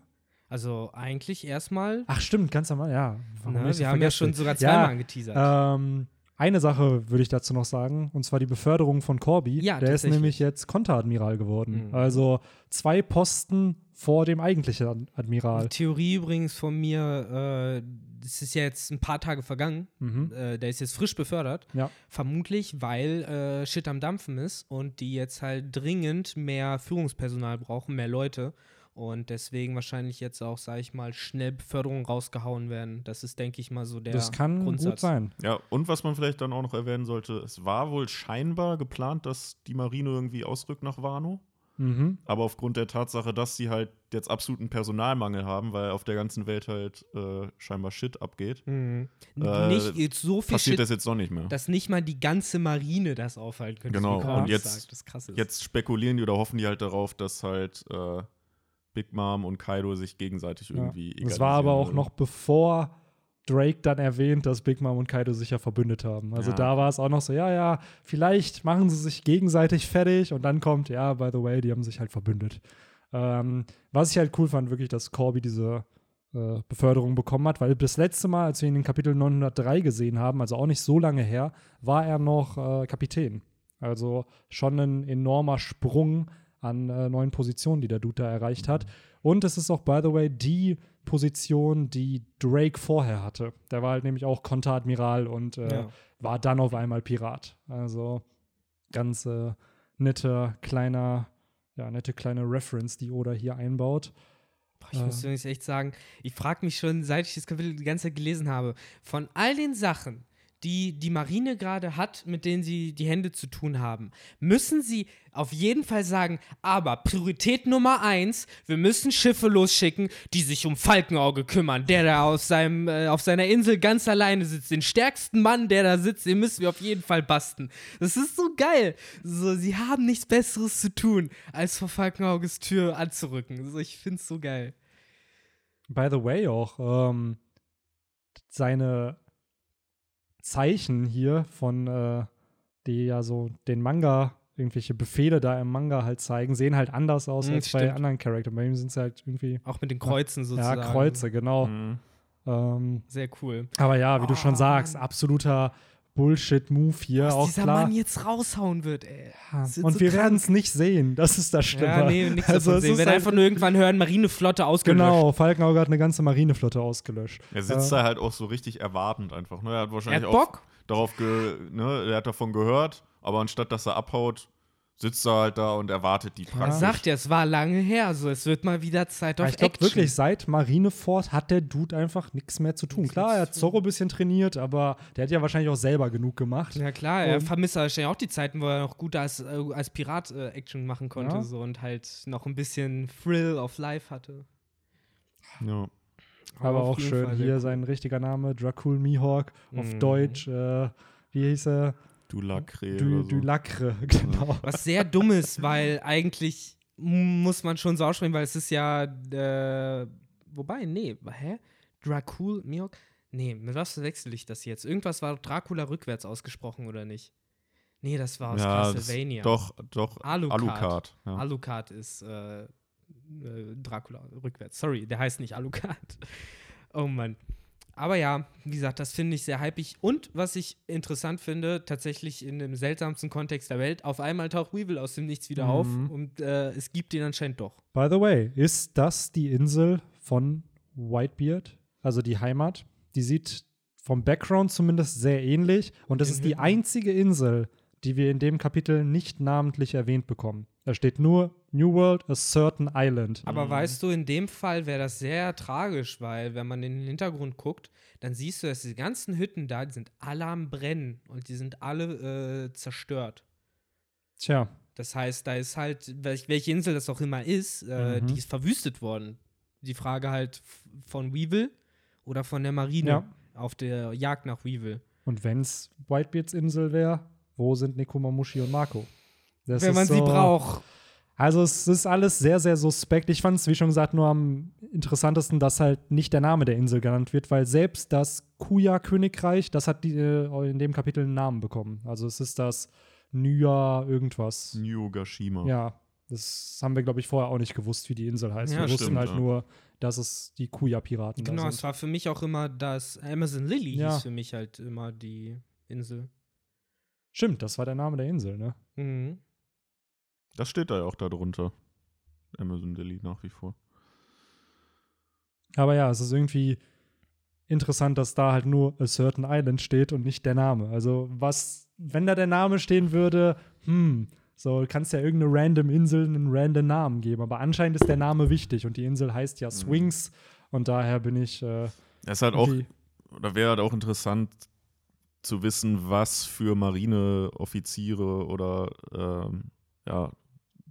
[SPEAKER 3] Also eigentlich erstmal.
[SPEAKER 1] Ach, stimmt, ganz normal, ja. Warum
[SPEAKER 3] Ne, wir haben ja schon sogar
[SPEAKER 1] Ja,
[SPEAKER 3] zweimal angeteasert.
[SPEAKER 1] Ähm, eine Sache würde ich dazu noch sagen, und zwar die Beförderung von Corby.
[SPEAKER 3] Ja,
[SPEAKER 1] Der ist nämlich jetzt Konteradmiral geworden.
[SPEAKER 3] Mhm.
[SPEAKER 1] Also zwei Posten vor dem eigentlichen Ad- Admiral.
[SPEAKER 3] Die Theorie übrigens von mir, äh, es ist ja jetzt ein paar Tage vergangen.
[SPEAKER 1] Mhm.
[SPEAKER 3] Äh, der ist jetzt frisch befördert.
[SPEAKER 1] Ja.
[SPEAKER 3] Vermutlich, weil äh, Shit am Dampfen ist und die jetzt halt dringend mehr Führungspersonal brauchen, mehr Leute. Und deswegen wahrscheinlich jetzt auch, sage ich mal, schnell Beförderungen rausgehauen werden. Das ist, denke ich mal, so der
[SPEAKER 1] Das kann
[SPEAKER 3] Grundsatz.
[SPEAKER 1] gut sein.
[SPEAKER 2] Ja, und was man vielleicht dann auch noch erwähnen sollte, es war wohl scheinbar geplant, dass die Marine irgendwie ausrückt nach Wano.
[SPEAKER 1] Mhm.
[SPEAKER 2] Aber aufgrund der Tatsache, dass sie halt jetzt absoluten Personalmangel haben, weil auf der ganzen Welt halt äh, scheinbar Shit abgeht,
[SPEAKER 3] Mhm.
[SPEAKER 2] Äh,
[SPEAKER 3] nicht jetzt so viel
[SPEAKER 2] passiert
[SPEAKER 3] Shit,
[SPEAKER 2] das jetzt noch nicht mehr.
[SPEAKER 3] dass nicht mal die ganze Marine das aufhalten könnte.
[SPEAKER 2] Genau, und jetzt-. Jetzt spekulieren die oder hoffen die halt darauf, dass halt äh, Big Mom und Kaido sich gegenseitig
[SPEAKER 1] Ja.
[SPEAKER 2] irgendwie
[SPEAKER 1] Das war aber auch noch bevor Drake dann erwähnt, dass Big Mom und Kaido sich ja verbündet haben. Also
[SPEAKER 2] Ja.
[SPEAKER 1] da war es auch noch so, ja, ja, vielleicht machen sie sich gegenseitig fertig und dann kommt, ja, by the way, die haben sich halt verbündet. Ähm, was ich halt cool fand, wirklich, dass Corby diese äh, Beförderung bekommen hat, weil das letzte Mal, als wir ihn in Kapitel 903 gesehen haben, also auch nicht so lange her, war er noch äh, Kapitän. Also schon ein enormer Sprung an äh, neuen Positionen, die der Dude da erreicht hat. Und es ist auch, by the way, die Position, die Drake vorher hatte. Der war halt nämlich auch Konteradmiral und äh,
[SPEAKER 3] Ja.
[SPEAKER 1] war dann auf einmal Pirat. Also ganz äh, netter, kleiner, ja, nette kleine Reference, die Oda hier einbaut.
[SPEAKER 3] Boah, ich
[SPEAKER 1] Äh.
[SPEAKER 3] muss übrigens echt sagen, ich frage mich schon, seit ich das Kapitel die ganze Zeit gelesen habe, von all den Sachen, die die Marine gerade hat, mit denen sie die Hände zu tun haben, müssen sie auf jeden Fall sagen, aber Priorität Nummer eins, wir müssen Schiffe losschicken, die sich um Falkenauge kümmern, der da auf, seinem, äh, auf seiner Insel ganz alleine sitzt. Den stärksten Mann, der da sitzt, den müssen wir auf jeden Fall basten. Das ist so geil. So, sie haben nichts Besseres zu tun, als vor Falkenauges Tür anzurücken. So, ich find's so geil.
[SPEAKER 1] By the way auch, ähm, seine Zeichen hier von, äh, die ja so den Manga, irgendwelche Befehle da im Manga halt zeigen, sehen halt anders aus
[SPEAKER 3] Mhm,
[SPEAKER 1] als bei
[SPEAKER 3] stimmt.
[SPEAKER 1] anderen Charakteren. Bei ihm sind es halt irgendwie,
[SPEAKER 3] Auch mit den Kreuzen sozusagen.
[SPEAKER 1] ja, Kreuze, genau.
[SPEAKER 2] Mhm.
[SPEAKER 1] Ähm,
[SPEAKER 3] Sehr cool.
[SPEAKER 1] aber ja, wie du schon
[SPEAKER 3] Oh,
[SPEAKER 1] sagst, absoluter Bullshit-Move hier.
[SPEAKER 3] Was
[SPEAKER 1] auch
[SPEAKER 3] dieser
[SPEAKER 1] klar.
[SPEAKER 3] Mann jetzt raushauen wird, ey.
[SPEAKER 1] Und
[SPEAKER 3] so
[SPEAKER 1] wir werden es nicht sehen. Das ist das Schlimme.
[SPEAKER 3] Ja, nee, nichts
[SPEAKER 1] also
[SPEAKER 3] sehen. Wir werden
[SPEAKER 1] halt,
[SPEAKER 3] einfach nur irgendwann hören, Marineflotte ausgelöscht.
[SPEAKER 1] Genau, Falkenauge hat eine ganze Marineflotte ausgelöscht.
[SPEAKER 2] Er sitzt
[SPEAKER 1] Äh,
[SPEAKER 2] da halt auch so richtig erwartend einfach. Ne? Er hat
[SPEAKER 3] Er
[SPEAKER 2] wahrscheinlich
[SPEAKER 3] hat
[SPEAKER 2] auch
[SPEAKER 3] Bock.
[SPEAKER 2] darauf ge, ne, er hat davon gehört, aber anstatt dass er abhaut, sitzt er halt da und erwartet die
[SPEAKER 3] Er
[SPEAKER 2] praktisch.
[SPEAKER 3] sagt ja, es war lange her, so es wird mal wieder Zeit auf
[SPEAKER 1] Aber ich glaube
[SPEAKER 3] Action.
[SPEAKER 1] wirklich, seit Marineford hat der Dude einfach nichts mehr zu tun.
[SPEAKER 3] Nichts
[SPEAKER 1] Klar, er hat. Zorro ein bisschen trainiert, aber der hat ja wahrscheinlich auch selber genug gemacht.
[SPEAKER 3] Ja klar, er
[SPEAKER 1] Und-
[SPEAKER 3] vermisst wahrscheinlich auch die Zeiten, wo er noch gut als, äh, als Pirat äh, Action machen konnte
[SPEAKER 1] Ja.
[SPEAKER 3] so, und halt noch ein bisschen Thrill of Life hatte.
[SPEAKER 2] Ja.
[SPEAKER 1] Aber
[SPEAKER 3] auf
[SPEAKER 1] auch schön
[SPEAKER 3] Fall
[SPEAKER 1] hier sein richtiger Name, Dracul Mihawk, auf
[SPEAKER 3] Mhm.
[SPEAKER 1] Deutsch, äh, wie hieß er?
[SPEAKER 2] Du Lacre
[SPEAKER 1] Du,
[SPEAKER 2] oder so.
[SPEAKER 1] du Lacre, genau.
[SPEAKER 3] Was sehr dumm ist, weil eigentlich muss man schon so aussprechen, weil es ist ja, äh, wobei, nee, hä? Dracul, Mihawk? Nee, mit was wechsle ich das jetzt? Irgendwas war Dracula rückwärts ausgesprochen, oder nicht? Nee, das war aus
[SPEAKER 2] ja, das,
[SPEAKER 3] Castlevania.
[SPEAKER 2] doch, doch.
[SPEAKER 3] Alucard.
[SPEAKER 2] Alucard. Ja.
[SPEAKER 3] Alucard ist äh, äh, Dracula rückwärts. Sorry, der heißt nicht Alucard. oh Mann. Aber ja, wie gesagt, das finde ich sehr hypig. Und was ich interessant finde, tatsächlich in dem seltsamsten Kontext der Welt, auf einmal taucht Weevil aus dem Nichts wieder auf
[SPEAKER 1] Mhm.
[SPEAKER 3] und äh, es gibt ihn anscheinend doch.
[SPEAKER 1] By the way, ist das die Insel von Whitebeard? Also die Heimat? Die sieht vom Background zumindest sehr ähnlich. Und das
[SPEAKER 3] Den
[SPEAKER 1] ist die einzige Insel, die wir in dem Kapitel nicht namentlich erwähnt bekommen. Da steht nur New World, a certain island.
[SPEAKER 3] Aber weißt du, in dem Fall wäre das sehr tragisch, weil wenn man in den Hintergrund guckt, dann siehst du, dass die ganzen Hütten da, die sind alle am Brennen und die sind alle äh, zerstört.
[SPEAKER 1] Tja,
[SPEAKER 3] Das heißt, da ist halt, welch- welche Insel das auch immer ist, äh,
[SPEAKER 1] Mhm.
[SPEAKER 3] die ist verwüstet worden. Die Frage halt von Weevil oder von der Marine
[SPEAKER 1] Ja.
[SPEAKER 3] auf der Jagd nach Weevil.
[SPEAKER 1] und wenn's Whitebeards Insel wäre, wo sind Nekomamushi und Marco? Das
[SPEAKER 3] Wenn
[SPEAKER 1] ist
[SPEAKER 3] man sie
[SPEAKER 1] so-
[SPEAKER 3] braucht.
[SPEAKER 1] Also es ist alles sehr, sehr suspekt. Ich fand es, wie schon gesagt, nur am interessantesten, dass halt nicht der Name der Insel genannt wird, weil selbst das Kuya-Königreich, das hat die, äh, in dem Kapitel einen Namen bekommen. Also es ist das Nya irgendwas.
[SPEAKER 2] New Gashima.
[SPEAKER 1] Ja, das haben wir, glaube ich, vorher auch nicht gewusst, wie die Insel heißt.
[SPEAKER 3] Ja,
[SPEAKER 1] wir wussten
[SPEAKER 2] stimmt,
[SPEAKER 1] halt
[SPEAKER 2] ja.
[SPEAKER 1] nur, dass es die Kuya-Piraten
[SPEAKER 3] Genau,
[SPEAKER 1] da
[SPEAKER 3] es
[SPEAKER 1] sind.
[SPEAKER 3] war für mich auch immer das Amazon Lily
[SPEAKER 1] Ja.
[SPEAKER 3] hieß für mich halt immer die Insel.
[SPEAKER 1] Stimmt, das war der Name der Insel, ne?
[SPEAKER 3] Mhm.
[SPEAKER 2] Das steht da ja auch da drunter. Amazon Daily nach wie vor.
[SPEAKER 1] Aber ja, es ist irgendwie interessant, dass da halt nur A Certain Island steht und nicht der Name. Also, was, wenn da der Name stehen würde, hm, so kannst ja irgendeine random Insel einen random Namen geben. Aber anscheinend ist der Name wichtig und die Insel heißt ja Swings und daher bin ich äh,
[SPEAKER 2] Es ist halt auch, oder wäre halt auch interessant zu wissen, was für Marineoffiziere oder ähm, ja,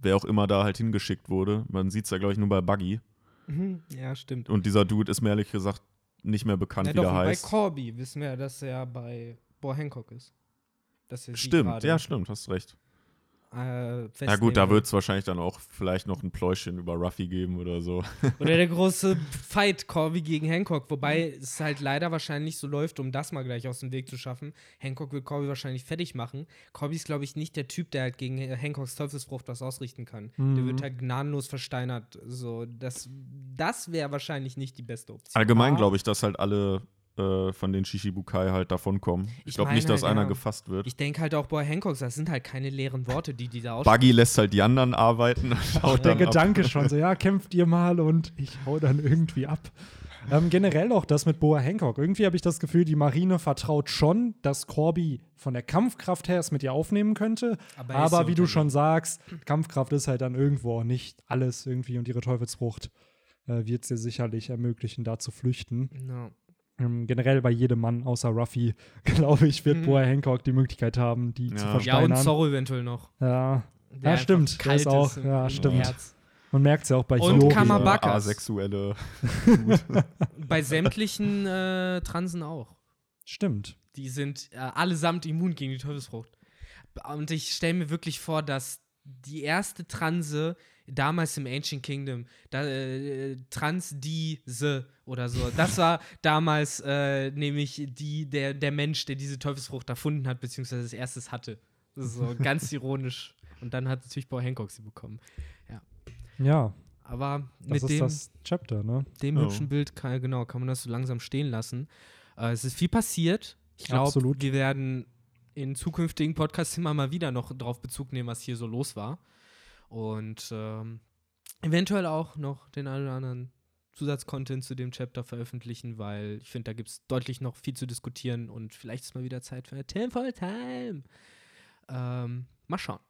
[SPEAKER 2] wer auch immer da halt hingeschickt wurde. Man sieht es ja, glaube ich, nur bei Buggy.
[SPEAKER 3] Mhm. Ja, stimmt.
[SPEAKER 2] Und dieser Dude ist mir ehrlich gesagt nicht mehr bekannt,
[SPEAKER 3] Ja,
[SPEAKER 2] wie
[SPEAKER 3] doch,
[SPEAKER 2] der
[SPEAKER 3] und bei
[SPEAKER 2] heißt.
[SPEAKER 3] Corby wissen wir ja, dass er bei Boa Hancock ist.
[SPEAKER 2] Stimmt, ja, stimmt, hast recht.
[SPEAKER 3] Äh,
[SPEAKER 2] Ja gut, da
[SPEAKER 3] festnehmen
[SPEAKER 2] wird es wahrscheinlich dann auch vielleicht noch ein Pläuschen über Ruffy geben oder so.
[SPEAKER 3] Oder der große Fight Corby gegen Hancock, wobei es halt leider wahrscheinlich so läuft, um das mal gleich aus dem Weg zu schaffen. Hancock wird Corby wahrscheinlich fertig machen. Corby ist, glaube ich, nicht der Typ, der halt gegen Hancocks Teufelsfrucht was ausrichten kann. Der
[SPEAKER 1] Mhm.
[SPEAKER 3] wird halt gnadenlos versteinert. So, das das wäre wahrscheinlich nicht die beste Option.
[SPEAKER 2] Allgemein glaube ich, dass halt alle äh, von den Shishibukai halt davonkommen. Ich,
[SPEAKER 3] Ich
[SPEAKER 2] glaube nicht, dass
[SPEAKER 3] halt,
[SPEAKER 2] einer
[SPEAKER 3] ja.
[SPEAKER 2] gefasst wird.
[SPEAKER 3] Ich denke halt auch Boy Hancocks, das sind halt keine leeren Worte, die die da aussprechen.
[SPEAKER 2] Buggy lässt halt die anderen arbeiten.
[SPEAKER 1] auch der
[SPEAKER 2] dann ab.
[SPEAKER 1] Gedanke schon so, ja, kämpft ihr mal und ich hau dann irgendwie ab. Ähm, generell auch das mit Boa Hancock. Irgendwie habe ich das Gefühl, die Marine vertraut schon, dass Corby von der Kampfkraft her es mit ihr aufnehmen könnte.
[SPEAKER 3] Aber
[SPEAKER 1] Aber,
[SPEAKER 3] er
[SPEAKER 1] wie du schon sagst, Kampfkraft ist halt dann irgendwo auch nicht alles irgendwie und ihre Teufelsfrucht äh, wird es ihr sicherlich ermöglichen, da zu flüchten.
[SPEAKER 3] No.
[SPEAKER 1] Ähm, generell bei jedem Mann außer Ruffy, glaube ich, wird
[SPEAKER 3] Mhm.
[SPEAKER 1] Boa Hancock die Möglichkeit haben, die zu
[SPEAKER 2] Ja.
[SPEAKER 3] Ja,
[SPEAKER 1] versteinern.
[SPEAKER 3] und Zorro eventuell noch.
[SPEAKER 1] Ja,
[SPEAKER 3] Der
[SPEAKER 1] Ja, stimmt,
[SPEAKER 3] kalt
[SPEAKER 1] ist auch-
[SPEAKER 3] im-
[SPEAKER 1] ja,
[SPEAKER 3] im
[SPEAKER 1] stimmt.
[SPEAKER 3] Herz.
[SPEAKER 1] man merkt es ja auch bei
[SPEAKER 3] Und. Kamabaka.
[SPEAKER 2] Asexuelle.
[SPEAKER 3] Bei sämtlichen äh, Transen auch.
[SPEAKER 1] Stimmt.
[SPEAKER 3] Die sind äh, allesamt immun gegen die Teufelsfrucht. Und ich stelle mir wirklich vor, dass die erste Transe damals im Ancient Kingdom, da, äh, Trans diese oder so, das war damals äh, nämlich die, der, der Mensch, der diese Teufelsfrucht erfunden hat, beziehungsweise als erstes hatte. Das so ganz ironisch. Und dann hat natürlich Paul Hancock sie bekommen.
[SPEAKER 1] Ja,
[SPEAKER 3] Aber
[SPEAKER 1] das
[SPEAKER 3] mit
[SPEAKER 1] ist
[SPEAKER 3] dem,
[SPEAKER 1] das Chapter, ne?
[SPEAKER 3] dem
[SPEAKER 2] Ja.
[SPEAKER 3] hübschen Bild kann, genau, kann man das so langsam stehen lassen. Äh, es ist viel passiert. Ich glaube, wir werden in zukünftigen Podcasts immer mal wieder noch drauf Bezug nehmen, was hier so los war. Und ähm, eventuell auch noch den einen oder anderen Zusatzcontent zu dem Chapter veröffentlichen, weil ich finde, da gibt es deutlich noch viel zu diskutieren und vielleicht ist mal wieder Zeit für eine Temple Time. Ähm, mal schauen.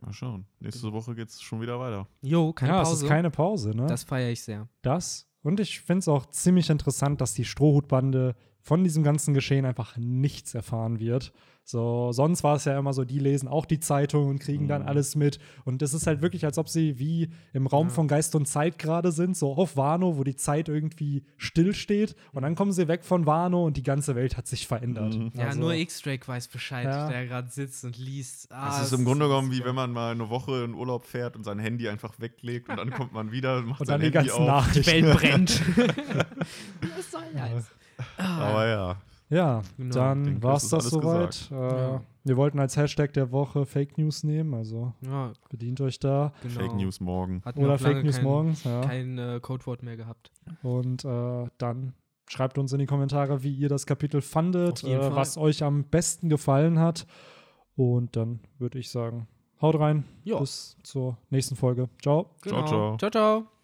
[SPEAKER 2] Mal schauen. Nächste Woche geht's schon wieder weiter.
[SPEAKER 3] Jo, keine
[SPEAKER 1] ja,
[SPEAKER 3] Pause.
[SPEAKER 1] es ist keine Pause, ne?
[SPEAKER 3] das feiere ich sehr.
[SPEAKER 1] das. Und ich finde es auch ziemlich interessant, dass die Strohhutbande von diesem ganzen Geschehen einfach nichts erfahren wird. So, sonst war es ja immer so, die lesen auch die Zeitung und kriegen dann
[SPEAKER 2] Mhm.
[SPEAKER 1] alles mit. Und es ist halt wirklich, als ob sie wie im Raum
[SPEAKER 3] Ja.
[SPEAKER 1] von Geist und Zeit gerade sind, so auf Wano, wo die Zeit irgendwie stillsteht. Und dann kommen sie weg von Wano und die ganze Welt hat sich verändert.
[SPEAKER 2] Mhm.
[SPEAKER 3] Ja,
[SPEAKER 1] Also-
[SPEAKER 3] nur X-Drake weiß Bescheid,
[SPEAKER 1] Ja.
[SPEAKER 3] der gerade sitzt und liest. Ah,
[SPEAKER 2] Das ist
[SPEAKER 3] es
[SPEAKER 2] im Grunde genommen wie wenn man mal eine Woche in Urlaub fährt und sein Handy einfach weglegt und dann kommt man wieder und macht
[SPEAKER 1] Und
[SPEAKER 2] sein
[SPEAKER 1] dann die
[SPEAKER 2] Handy
[SPEAKER 1] ganzen
[SPEAKER 2] auf.
[SPEAKER 1] Nachrichten.
[SPEAKER 3] Die Welt brennt. Was soll das?
[SPEAKER 2] Aber ja,
[SPEAKER 1] Ja,
[SPEAKER 3] Genau,
[SPEAKER 1] dann war
[SPEAKER 2] das
[SPEAKER 1] es das soweit. Äh,
[SPEAKER 3] Ja.
[SPEAKER 1] Wir wollten als Hashtag der Woche Fake News nehmen, also
[SPEAKER 3] Ja,
[SPEAKER 1] bedient euch da.
[SPEAKER 3] genau.
[SPEAKER 2] Fake News morgen.
[SPEAKER 3] Hatten wir
[SPEAKER 1] Oder Fake News
[SPEAKER 3] kein,
[SPEAKER 1] morgens, ja.
[SPEAKER 3] Kein äh, Codewort mehr gehabt.
[SPEAKER 1] Und äh, dann schreibt uns in die Kommentare, wie ihr das Kapitel fandet, äh, was euch am besten gefallen hat. Und dann würde ich sagen, haut rein.
[SPEAKER 3] Ja.
[SPEAKER 1] Bis zur nächsten Folge. Ciao.
[SPEAKER 2] Ciao, ciao.
[SPEAKER 3] Ciao, ciao.